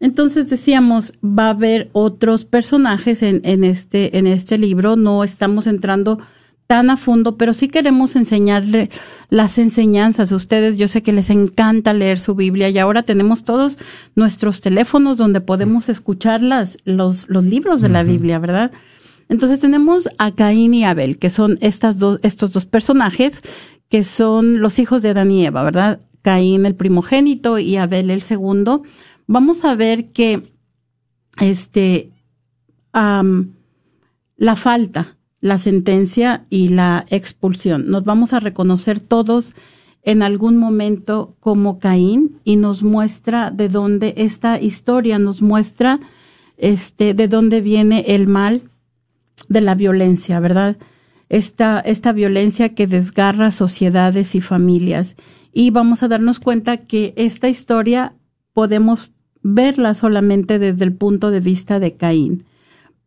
Entonces decíamos, va a haber otros personajes en, en, este, en este libro, no estamos entrando tan a fondo, pero sí queremos enseñarle las enseñanzas a ustedes. Yo sé que les encanta leer su Biblia y ahora tenemos todos nuestros teléfonos donde podemos escuchar las, los, los libros de la Biblia, ¿verdad? Entonces tenemos a Caín y Abel, que son estas dos, estos dos personajes que son los hijos de Adán y Eva, ¿verdad? Caín el primogénito y Abel el segundo vamos a ver que este, la falta, la sentencia y la expulsión. Nos vamos a reconocer todos en algún momento como Caín y nos muestra de dónde esta historia nos muestra este de dónde viene el mal de la violencia, ¿verdad? Esta, esta violencia que desgarra sociedades y familias. Y vamos a darnos cuenta que esta historia podemos verla solamente desde el punto de vista de Caín.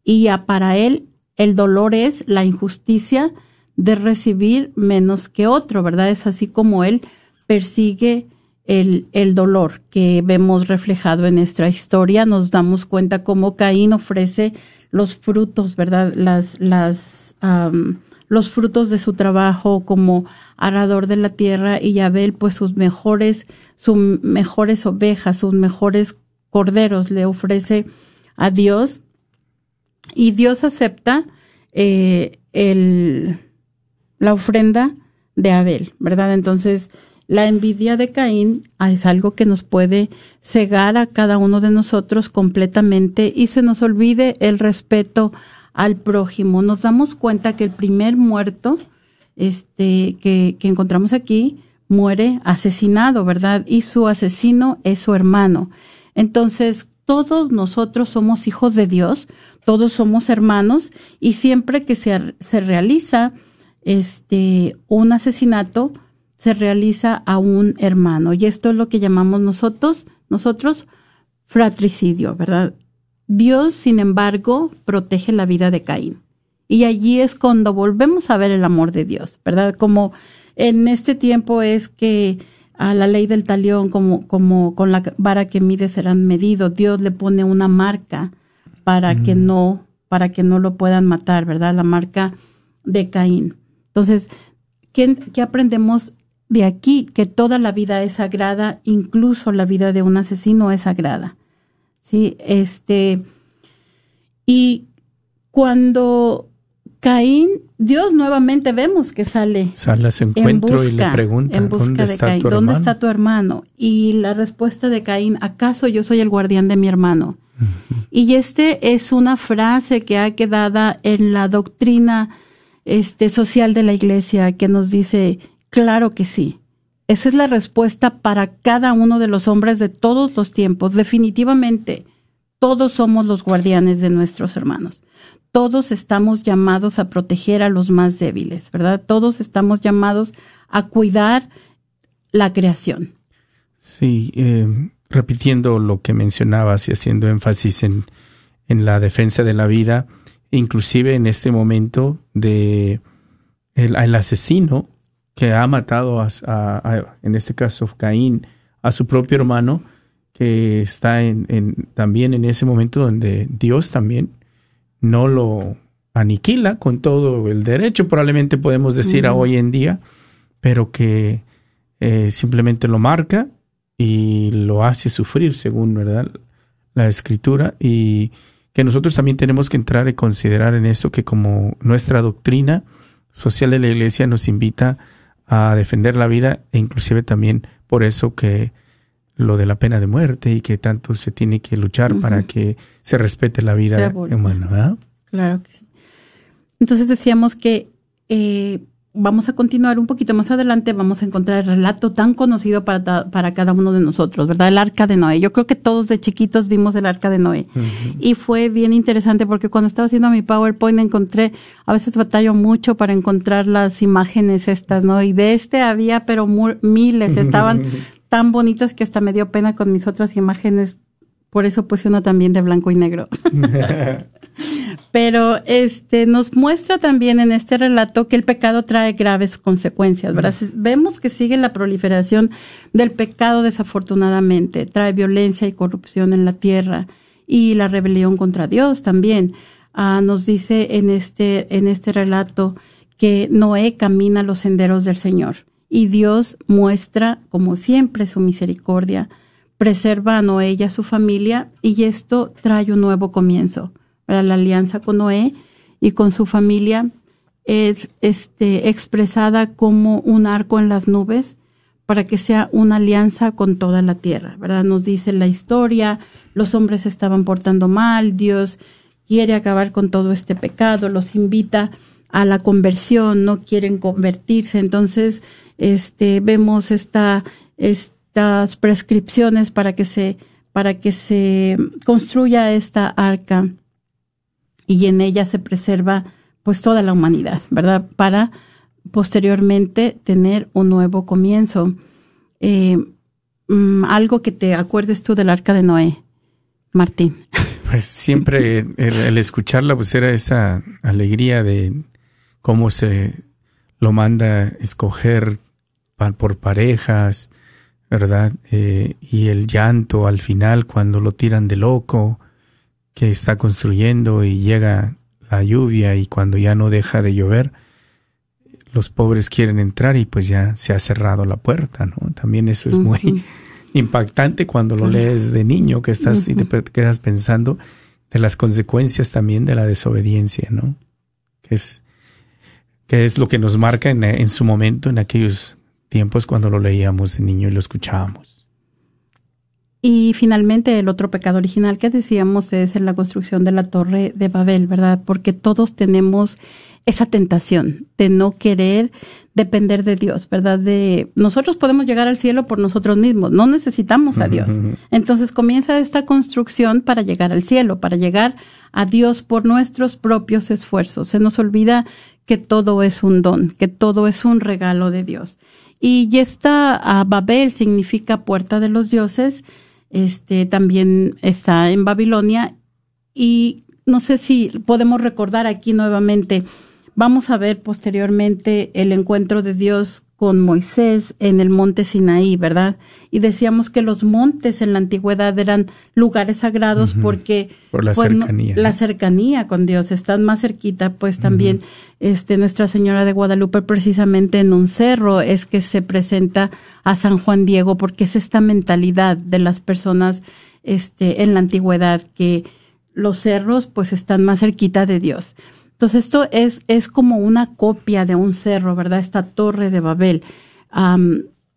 Y para él el dolor es la injusticia de recibir menos que otro, ¿verdad? Es así como él persigue el, el dolor que vemos reflejado en nuestra historia. Nos damos cuenta cómo Caín ofrece los frutos, ¿verdad? Las, las, los frutos de su trabajo como arador de la tierra y Abel, pues sus mejores, sus mejores ovejas, sus mejores corderos le ofrece a Dios y Dios acepta eh, el, la ofrenda de Abel, ¿verdad? Entonces, la envidia de Caín es algo que nos puede cegar a cada uno de nosotros completamente y se nos olvide el respeto al prójimo. Nos damos cuenta que el primer muerto este, que, que encontramos aquí muere asesinado, ¿verdad? Y su asesino es su hermano. Entonces, todos nosotros somos hijos de Dios, todos somos hermanos y siempre que se, realiza este un asesinato se realiza a un hermano y esto es lo que llamamos nosotros nosotros fratricidio, ¿verdad? Dios, sin embargo, protege la vida de Caín. Y allí es cuando volvemos a ver el amor de Dios, ¿verdad? Como en este tiempo es que a la ley del talión, como, como con la vara que mide serán medidos. Dios le pone una marca para que mm. no, para que no lo puedan matar, ¿verdad? La marca de Caín. Entonces, ¿qué, ¿qué aprendemos de aquí? Que toda la vida es sagrada, incluso la vida de un asesino es sagrada. Sí, este, y cuando Caín, Dios nuevamente vemos que sale. Sale a su encuentro y le pregunta, en busca ¿dónde de está Caín, tu ¿dónde está tu hermano? Y la respuesta de Caín, ¿acaso yo soy el guardián de mi hermano? Y este es una frase que ha quedado en la doctrina este, social de la iglesia que nos dice, claro que sí. Esa es la respuesta para cada uno de los hombres de todos los tiempos. Definitivamente, todos somos los guardianes de nuestros hermanos todos estamos llamados a proteger a los más débiles, ¿verdad? Todos estamos llamados a cuidar la creación. Sí, eh, repitiendo lo que mencionabas y haciendo énfasis en, en, la defensa de la vida, inclusive en este momento de el, asesino que ha matado a, en este caso Caín, a su propio hermano, que está en, en, también en ese momento donde Dios también no lo aniquila con todo el derecho, probablemente podemos decir a hoy en día, pero que eh, simplemente lo marca y lo hace sufrir, según verdad la escritura, y que nosotros también tenemos que entrar y considerar en eso que como nuestra doctrina social de la iglesia nos invita a defender la vida e inclusive también por eso que lo de la pena de muerte y que tanto se tiene que luchar para que se respete la vida humana. Claro que sí. Entonces decíamos que eh, vamos a continuar un poquito más adelante, vamos a encontrar el relato tan conocido para, para cada uno de nosotros, ¿verdad? El arca de Noé. Yo creo que todos de chiquitos vimos el arca de Noé. Y fue bien interesante porque cuando estaba haciendo mi PowerPoint encontré, a veces batallo mucho para encontrar las imágenes estas, ¿no? Y de este había, pero miles, (laughs) estaban tan bonitas que hasta me dio pena con mis otras imágenes. Por eso puse una también de blanco y negro. (laughs) Pero este nos muestra también en este relato que el pecado trae graves consecuencias, ¿verdad? Vemos que sigue la proliferación del pecado desafortunadamente, trae violencia y corrupción en la tierra y la rebelión contra Dios también. Ah, nos dice en este, en este relato que Noé camina los senderos del Señor y Dios muestra, como siempre, su misericordia, preserva a Noé y a su familia y esto trae un nuevo comienzo. Para la alianza con Noé y con su familia es este, expresada como un arco en las nubes para que sea una alianza con toda la tierra, ¿verdad? Nos dice la historia, los hombres estaban portando mal, Dios quiere acabar con todo este pecado, los invita a la conversión, no quieren convertirse, entonces este vemos esta prescripciones para que se para que se construya esta arca y en ella se preserva pues toda la humanidad, ¿verdad? Para posteriormente tener un nuevo comienzo. Eh, mm, algo que te acuerdes tú del arca de Noé, Martín. (laughs) Pues siempre el, escucharla pues era esa alegría de cómo se lo manda escoger por parejas, ¿verdad? Eh, y el llanto al final cuando lo tiran de loco, que está construyendo y llega la lluvia y cuando ya no deja de llover, los pobres quieren entrar y pues ya se ha cerrado la puerta, ¿no? También eso es muy (laughs) impactante cuando lo lees de niño, que estás y te quedas pensando de las consecuencias también de la desobediencia, ¿no? Que es, que es lo que nos marca en, en su momento, en aquellos tiempos cuando lo leíamos de niño y lo escuchábamos. Y finalmente el otro pecado original que decíamos es en la construcción de la torre de Babel, ¿verdad? Porque todos tenemos esa tentación de no querer depender de Dios, ¿verdad? De nosotros podemos llegar al cielo por nosotros mismos, no necesitamos a Dios. Entonces comienza esta construcción para llegar al cielo, para llegar a Dios por nuestros propios esfuerzos. Se nos olvida que todo es un don, que todo es un regalo de Dios. Y esta a Babel significa puerta de los dioses este también está en Babilonia. Y no sé si podemos recordar aquí nuevamente, vamos a ver posteriormente el encuentro de Dios con Moisés en el monte Sinaí, ¿verdad? Y decíamos que los montes en la antigüedad eran lugares sagrados porque por la pues, cercanía, la cercanía con Dios, están más cerquita, pues también este Nuestra Señora de Guadalupe precisamente en un cerro es que se presenta a San Juan Diego porque es esta mentalidad de las personas este en la antigüedad que los cerros pues están más cerquita de Dios. Entonces esto es, es como una copia de un cerro, ¿verdad? Esta torre de Babel.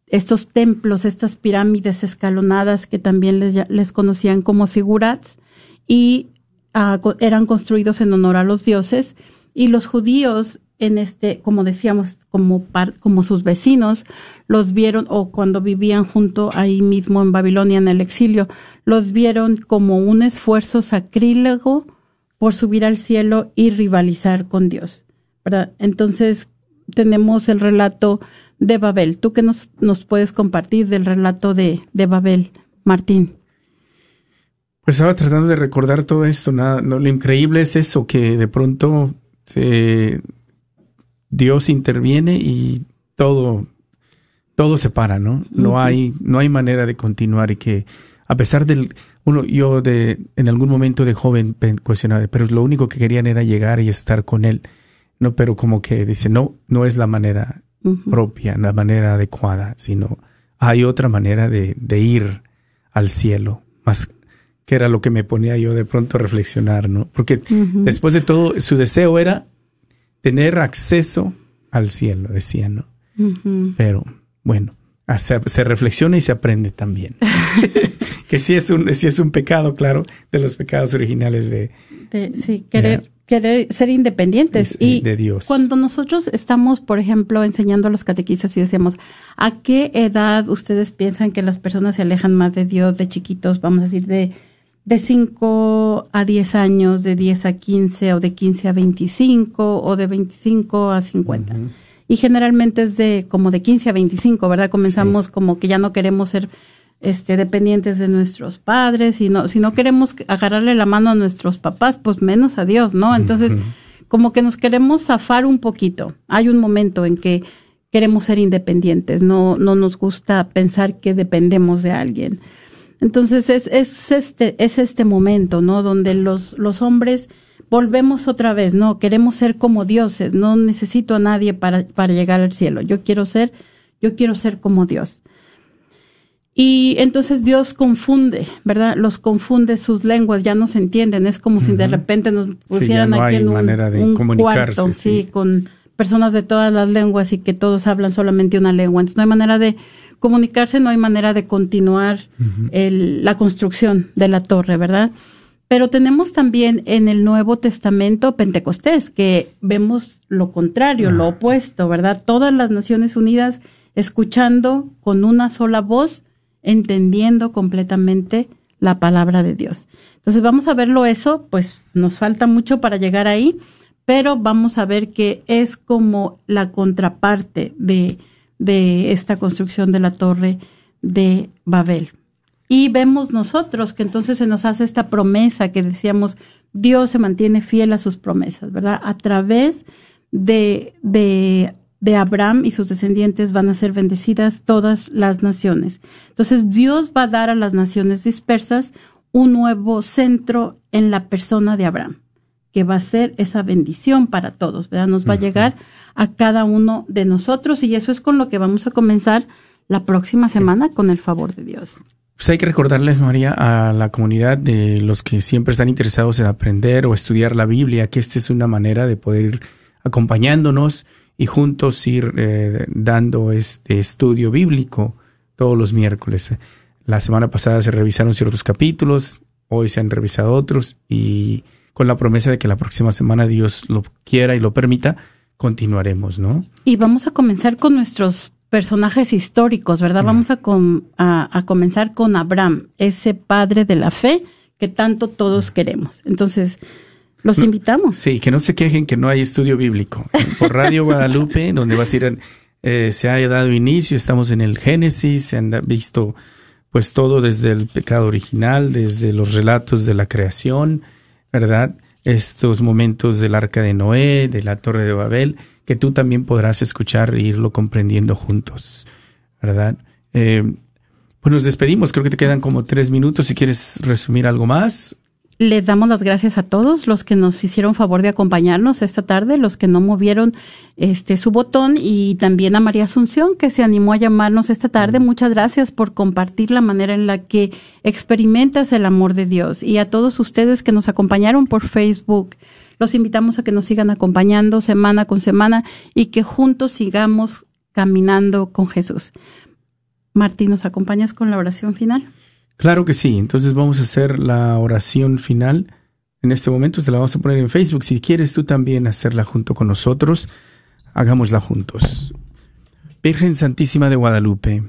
estos templos, estas pirámides escalonadas que también les, les conocían como sigurats y ah, eran construidos en honor a los dioses y los judíos en este, como decíamos, como, como sus vecinos, los vieron, o cuando vivían junto ahí mismo en Babilonia en el exilio, los vieron como un esfuerzo sacrílego por subir al cielo y rivalizar con Dios. ¿verdad? Entonces tenemos el relato de Babel. ¿Tú qué nos, nos puedes compartir del relato de, de Babel, Martín? Pues estaba tratando de recordar todo esto. Nada, lo increíble es eso, que de pronto Dios interviene y todo, todo se para, ¿no? No hay, no hay manera de continuar y que a pesar del, uno, yo de, en algún momento de joven cuestionaba, pero lo único que querían era llegar y estar con él, no, pero como que dice, no, no es la manera propia, la manera adecuada, sino hay otra manera de, de, ir al cielo, más que era lo que me ponía yo de pronto a reflexionar, ¿no? Porque después de todo, su deseo era tener acceso al cielo, decía, ¿no? Pero bueno, se, se, reflexiona y se aprende también. (laughs) (laughs) que sí es un, sí es un pecado, claro, de los pecados originales de... sí, querer, querer ser independientes. y de Dios. cuando nosotros estamos, por ejemplo, enseñando a los catequistas y decimos, ¿a qué edad ustedes piensan que las personas se alejan más de Dios de chiquitos? Vamos a decir, de, de 5 a 10 años, de 10 a 15 o de 15 a 25 o de 25 a 50. Y generalmente es de como de 15 a 25, ¿verdad? Comenzamos como que ya no queremos ser este, dependientes de nuestros padres, y no, si no queremos agarrarle la mano a nuestros papás, pues menos a Dios, ¿no? Entonces, como que nos queremos zafar un poquito. Hay un momento en que queremos ser independientes, no, no nos gusta pensar que dependemos de alguien. Entonces es, es, este, es este momento, ¿no? Donde los, los hombres volvemos otra vez, ¿no? Queremos ser como dioses, no necesito a nadie para, para llegar al cielo. Yo quiero ser, yo quiero ser como Dios. Y entonces Dios confunde, ¿verdad? Los confunde sus lenguas, ya no se entienden. Es como si de repente nos pusieran aquí en un, cuarto, sí. con personas de todas las lenguas y que todos hablan solamente una lengua. Entonces no hay manera de comunicarse, no hay manera de continuar la construcción de la torre, ¿verdad? Pero tenemos también en el Nuevo Testamento Pentecostés, que vemos lo contrario, lo opuesto, ¿verdad? Todas las Naciones Unidas escuchando con una sola voz entendiendo completamente la palabra de Dios. Entonces vamos a verlo eso, pues nos falta mucho para llegar ahí, pero vamos a ver que es como la contraparte de, de esta construcción de la torre de Babel. Y vemos nosotros que entonces se nos hace esta promesa que decíamos, Dios se mantiene fiel a sus promesas, ¿verdad? A través de, de de Abraham y sus descendientes van a ser bendecidas todas las naciones. Entonces Dios va a dar a las naciones dispersas un nuevo centro en la persona de Abraham, que va a ser esa bendición para todos, ¿verdad? Nos va a llegar a cada uno de nosotros y eso es con lo que vamos a comenzar la próxima semana con el favor de Dios. Pues hay que recordarles, María, a la comunidad de los que siempre están interesados en aprender o estudiar la Biblia, que esta es una manera de poder ir acompañándonos y juntos ir eh, dando este estudio bíblico todos los miércoles. La semana pasada se revisaron ciertos capítulos, hoy se han revisado otros y con la promesa de que la próxima semana Dios lo quiera y lo permita, continuaremos, ¿no? Y vamos a comenzar con nuestros personajes históricos, ¿verdad? Vamos a, a, comenzar con Abraham, ese padre de la fe que tanto todos queremos. Entonces, los invitamos. Sí, que no se quejen que no hay estudio bíblico. Por Radio Guadalupe, (laughs) donde va a ir, eh, se ha dado inicio, estamos en el Génesis, se han visto pues todo desde el pecado original, desde los relatos de la creación, ¿verdad? Estos momentos del arca de Noé, de la torre de Babel, que tú también podrás escuchar e irlo comprendiendo juntos, ¿verdad? Eh, pues nos despedimos, creo que te quedan como tres minutos si quieres resumir algo más. Les damos las gracias a todos los que nos hicieron favor de acompañarnos esta tarde, los que no movieron este su botón y también a María Asunción que se animó a llamarnos esta tarde. Muchas gracias por compartir la manera en la que experimentas el amor de Dios y a todos ustedes que nos acompañaron por Facebook. Los invitamos a que nos sigan acompañando semana con semana y que juntos sigamos caminando con Jesús. Martín, ¿nos acompañas con la oración final? Claro que sí. Entonces vamos a hacer la oración final. En este momento se la vamos a poner en Facebook. Si quieres tú también hacerla junto con nosotros, hagámosla juntos. Virgen Santísima de Guadalupe,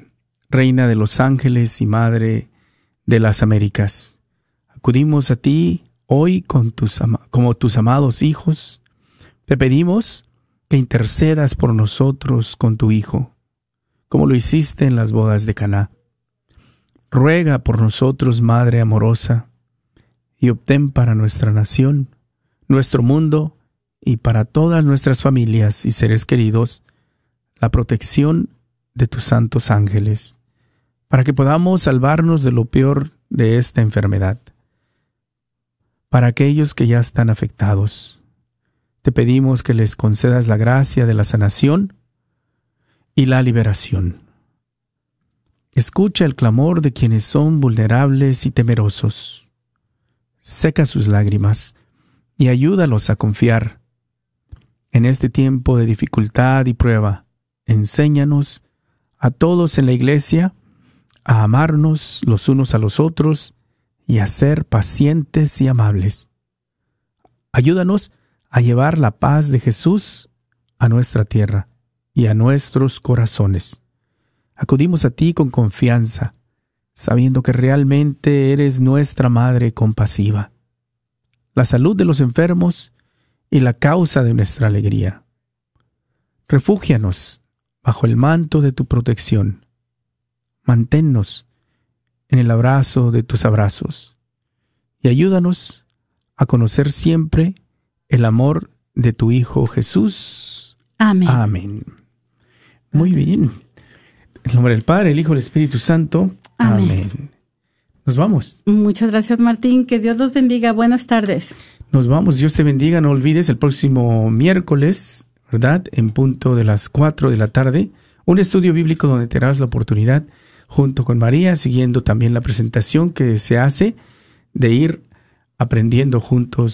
Reina de los ángeles y Madre de las Américas, acudimos a ti hoy con tus como tus amados hijos. Te pedimos que intercedas por nosotros con tu Hijo, como lo hiciste en las bodas de Caná ruega por nosotros, Madre amorosa, y obtén para nuestra nación, nuestro mundo y para todas nuestras familias y seres queridos la protección de tus santos ángeles, para que podamos salvarnos de lo peor de esta enfermedad. Para aquellos que ya están afectados, te pedimos que les concedas la gracia de la sanación y la liberación Escucha el clamor de quienes son vulnerables y temerosos. Seca sus lágrimas y ayúdalos a confiar. En este tiempo de dificultad y prueba, enséñanos a todos en la Iglesia a amarnos los unos a los otros y a ser pacientes y amables. Ayúdanos a llevar la paz de Jesús a nuestra tierra y a nuestros corazones. Acudimos a ti con confianza, sabiendo que realmente eres nuestra Madre compasiva, la salud de los enfermos y la causa de nuestra alegría. Refúgianos bajo el manto de tu protección. Manténnos en el abrazo de tus abrazos y ayúdanos a conocer siempre el amor de tu Hijo Jesús. Amén. Amén. Muy bien. En nombre del Padre, el Hijo y el Espíritu Santo. Amén. Amén. Nos vamos. Muchas gracias, Martín. Que Dios los bendiga. Buenas tardes. Nos vamos. Dios te bendiga. No olvides el próximo miércoles, ¿verdad? En punto de las 4 de la tarde, un estudio bíblico donde tendrás la oportunidad, junto con María, siguiendo también la presentación que se hace, de ir aprendiendo juntos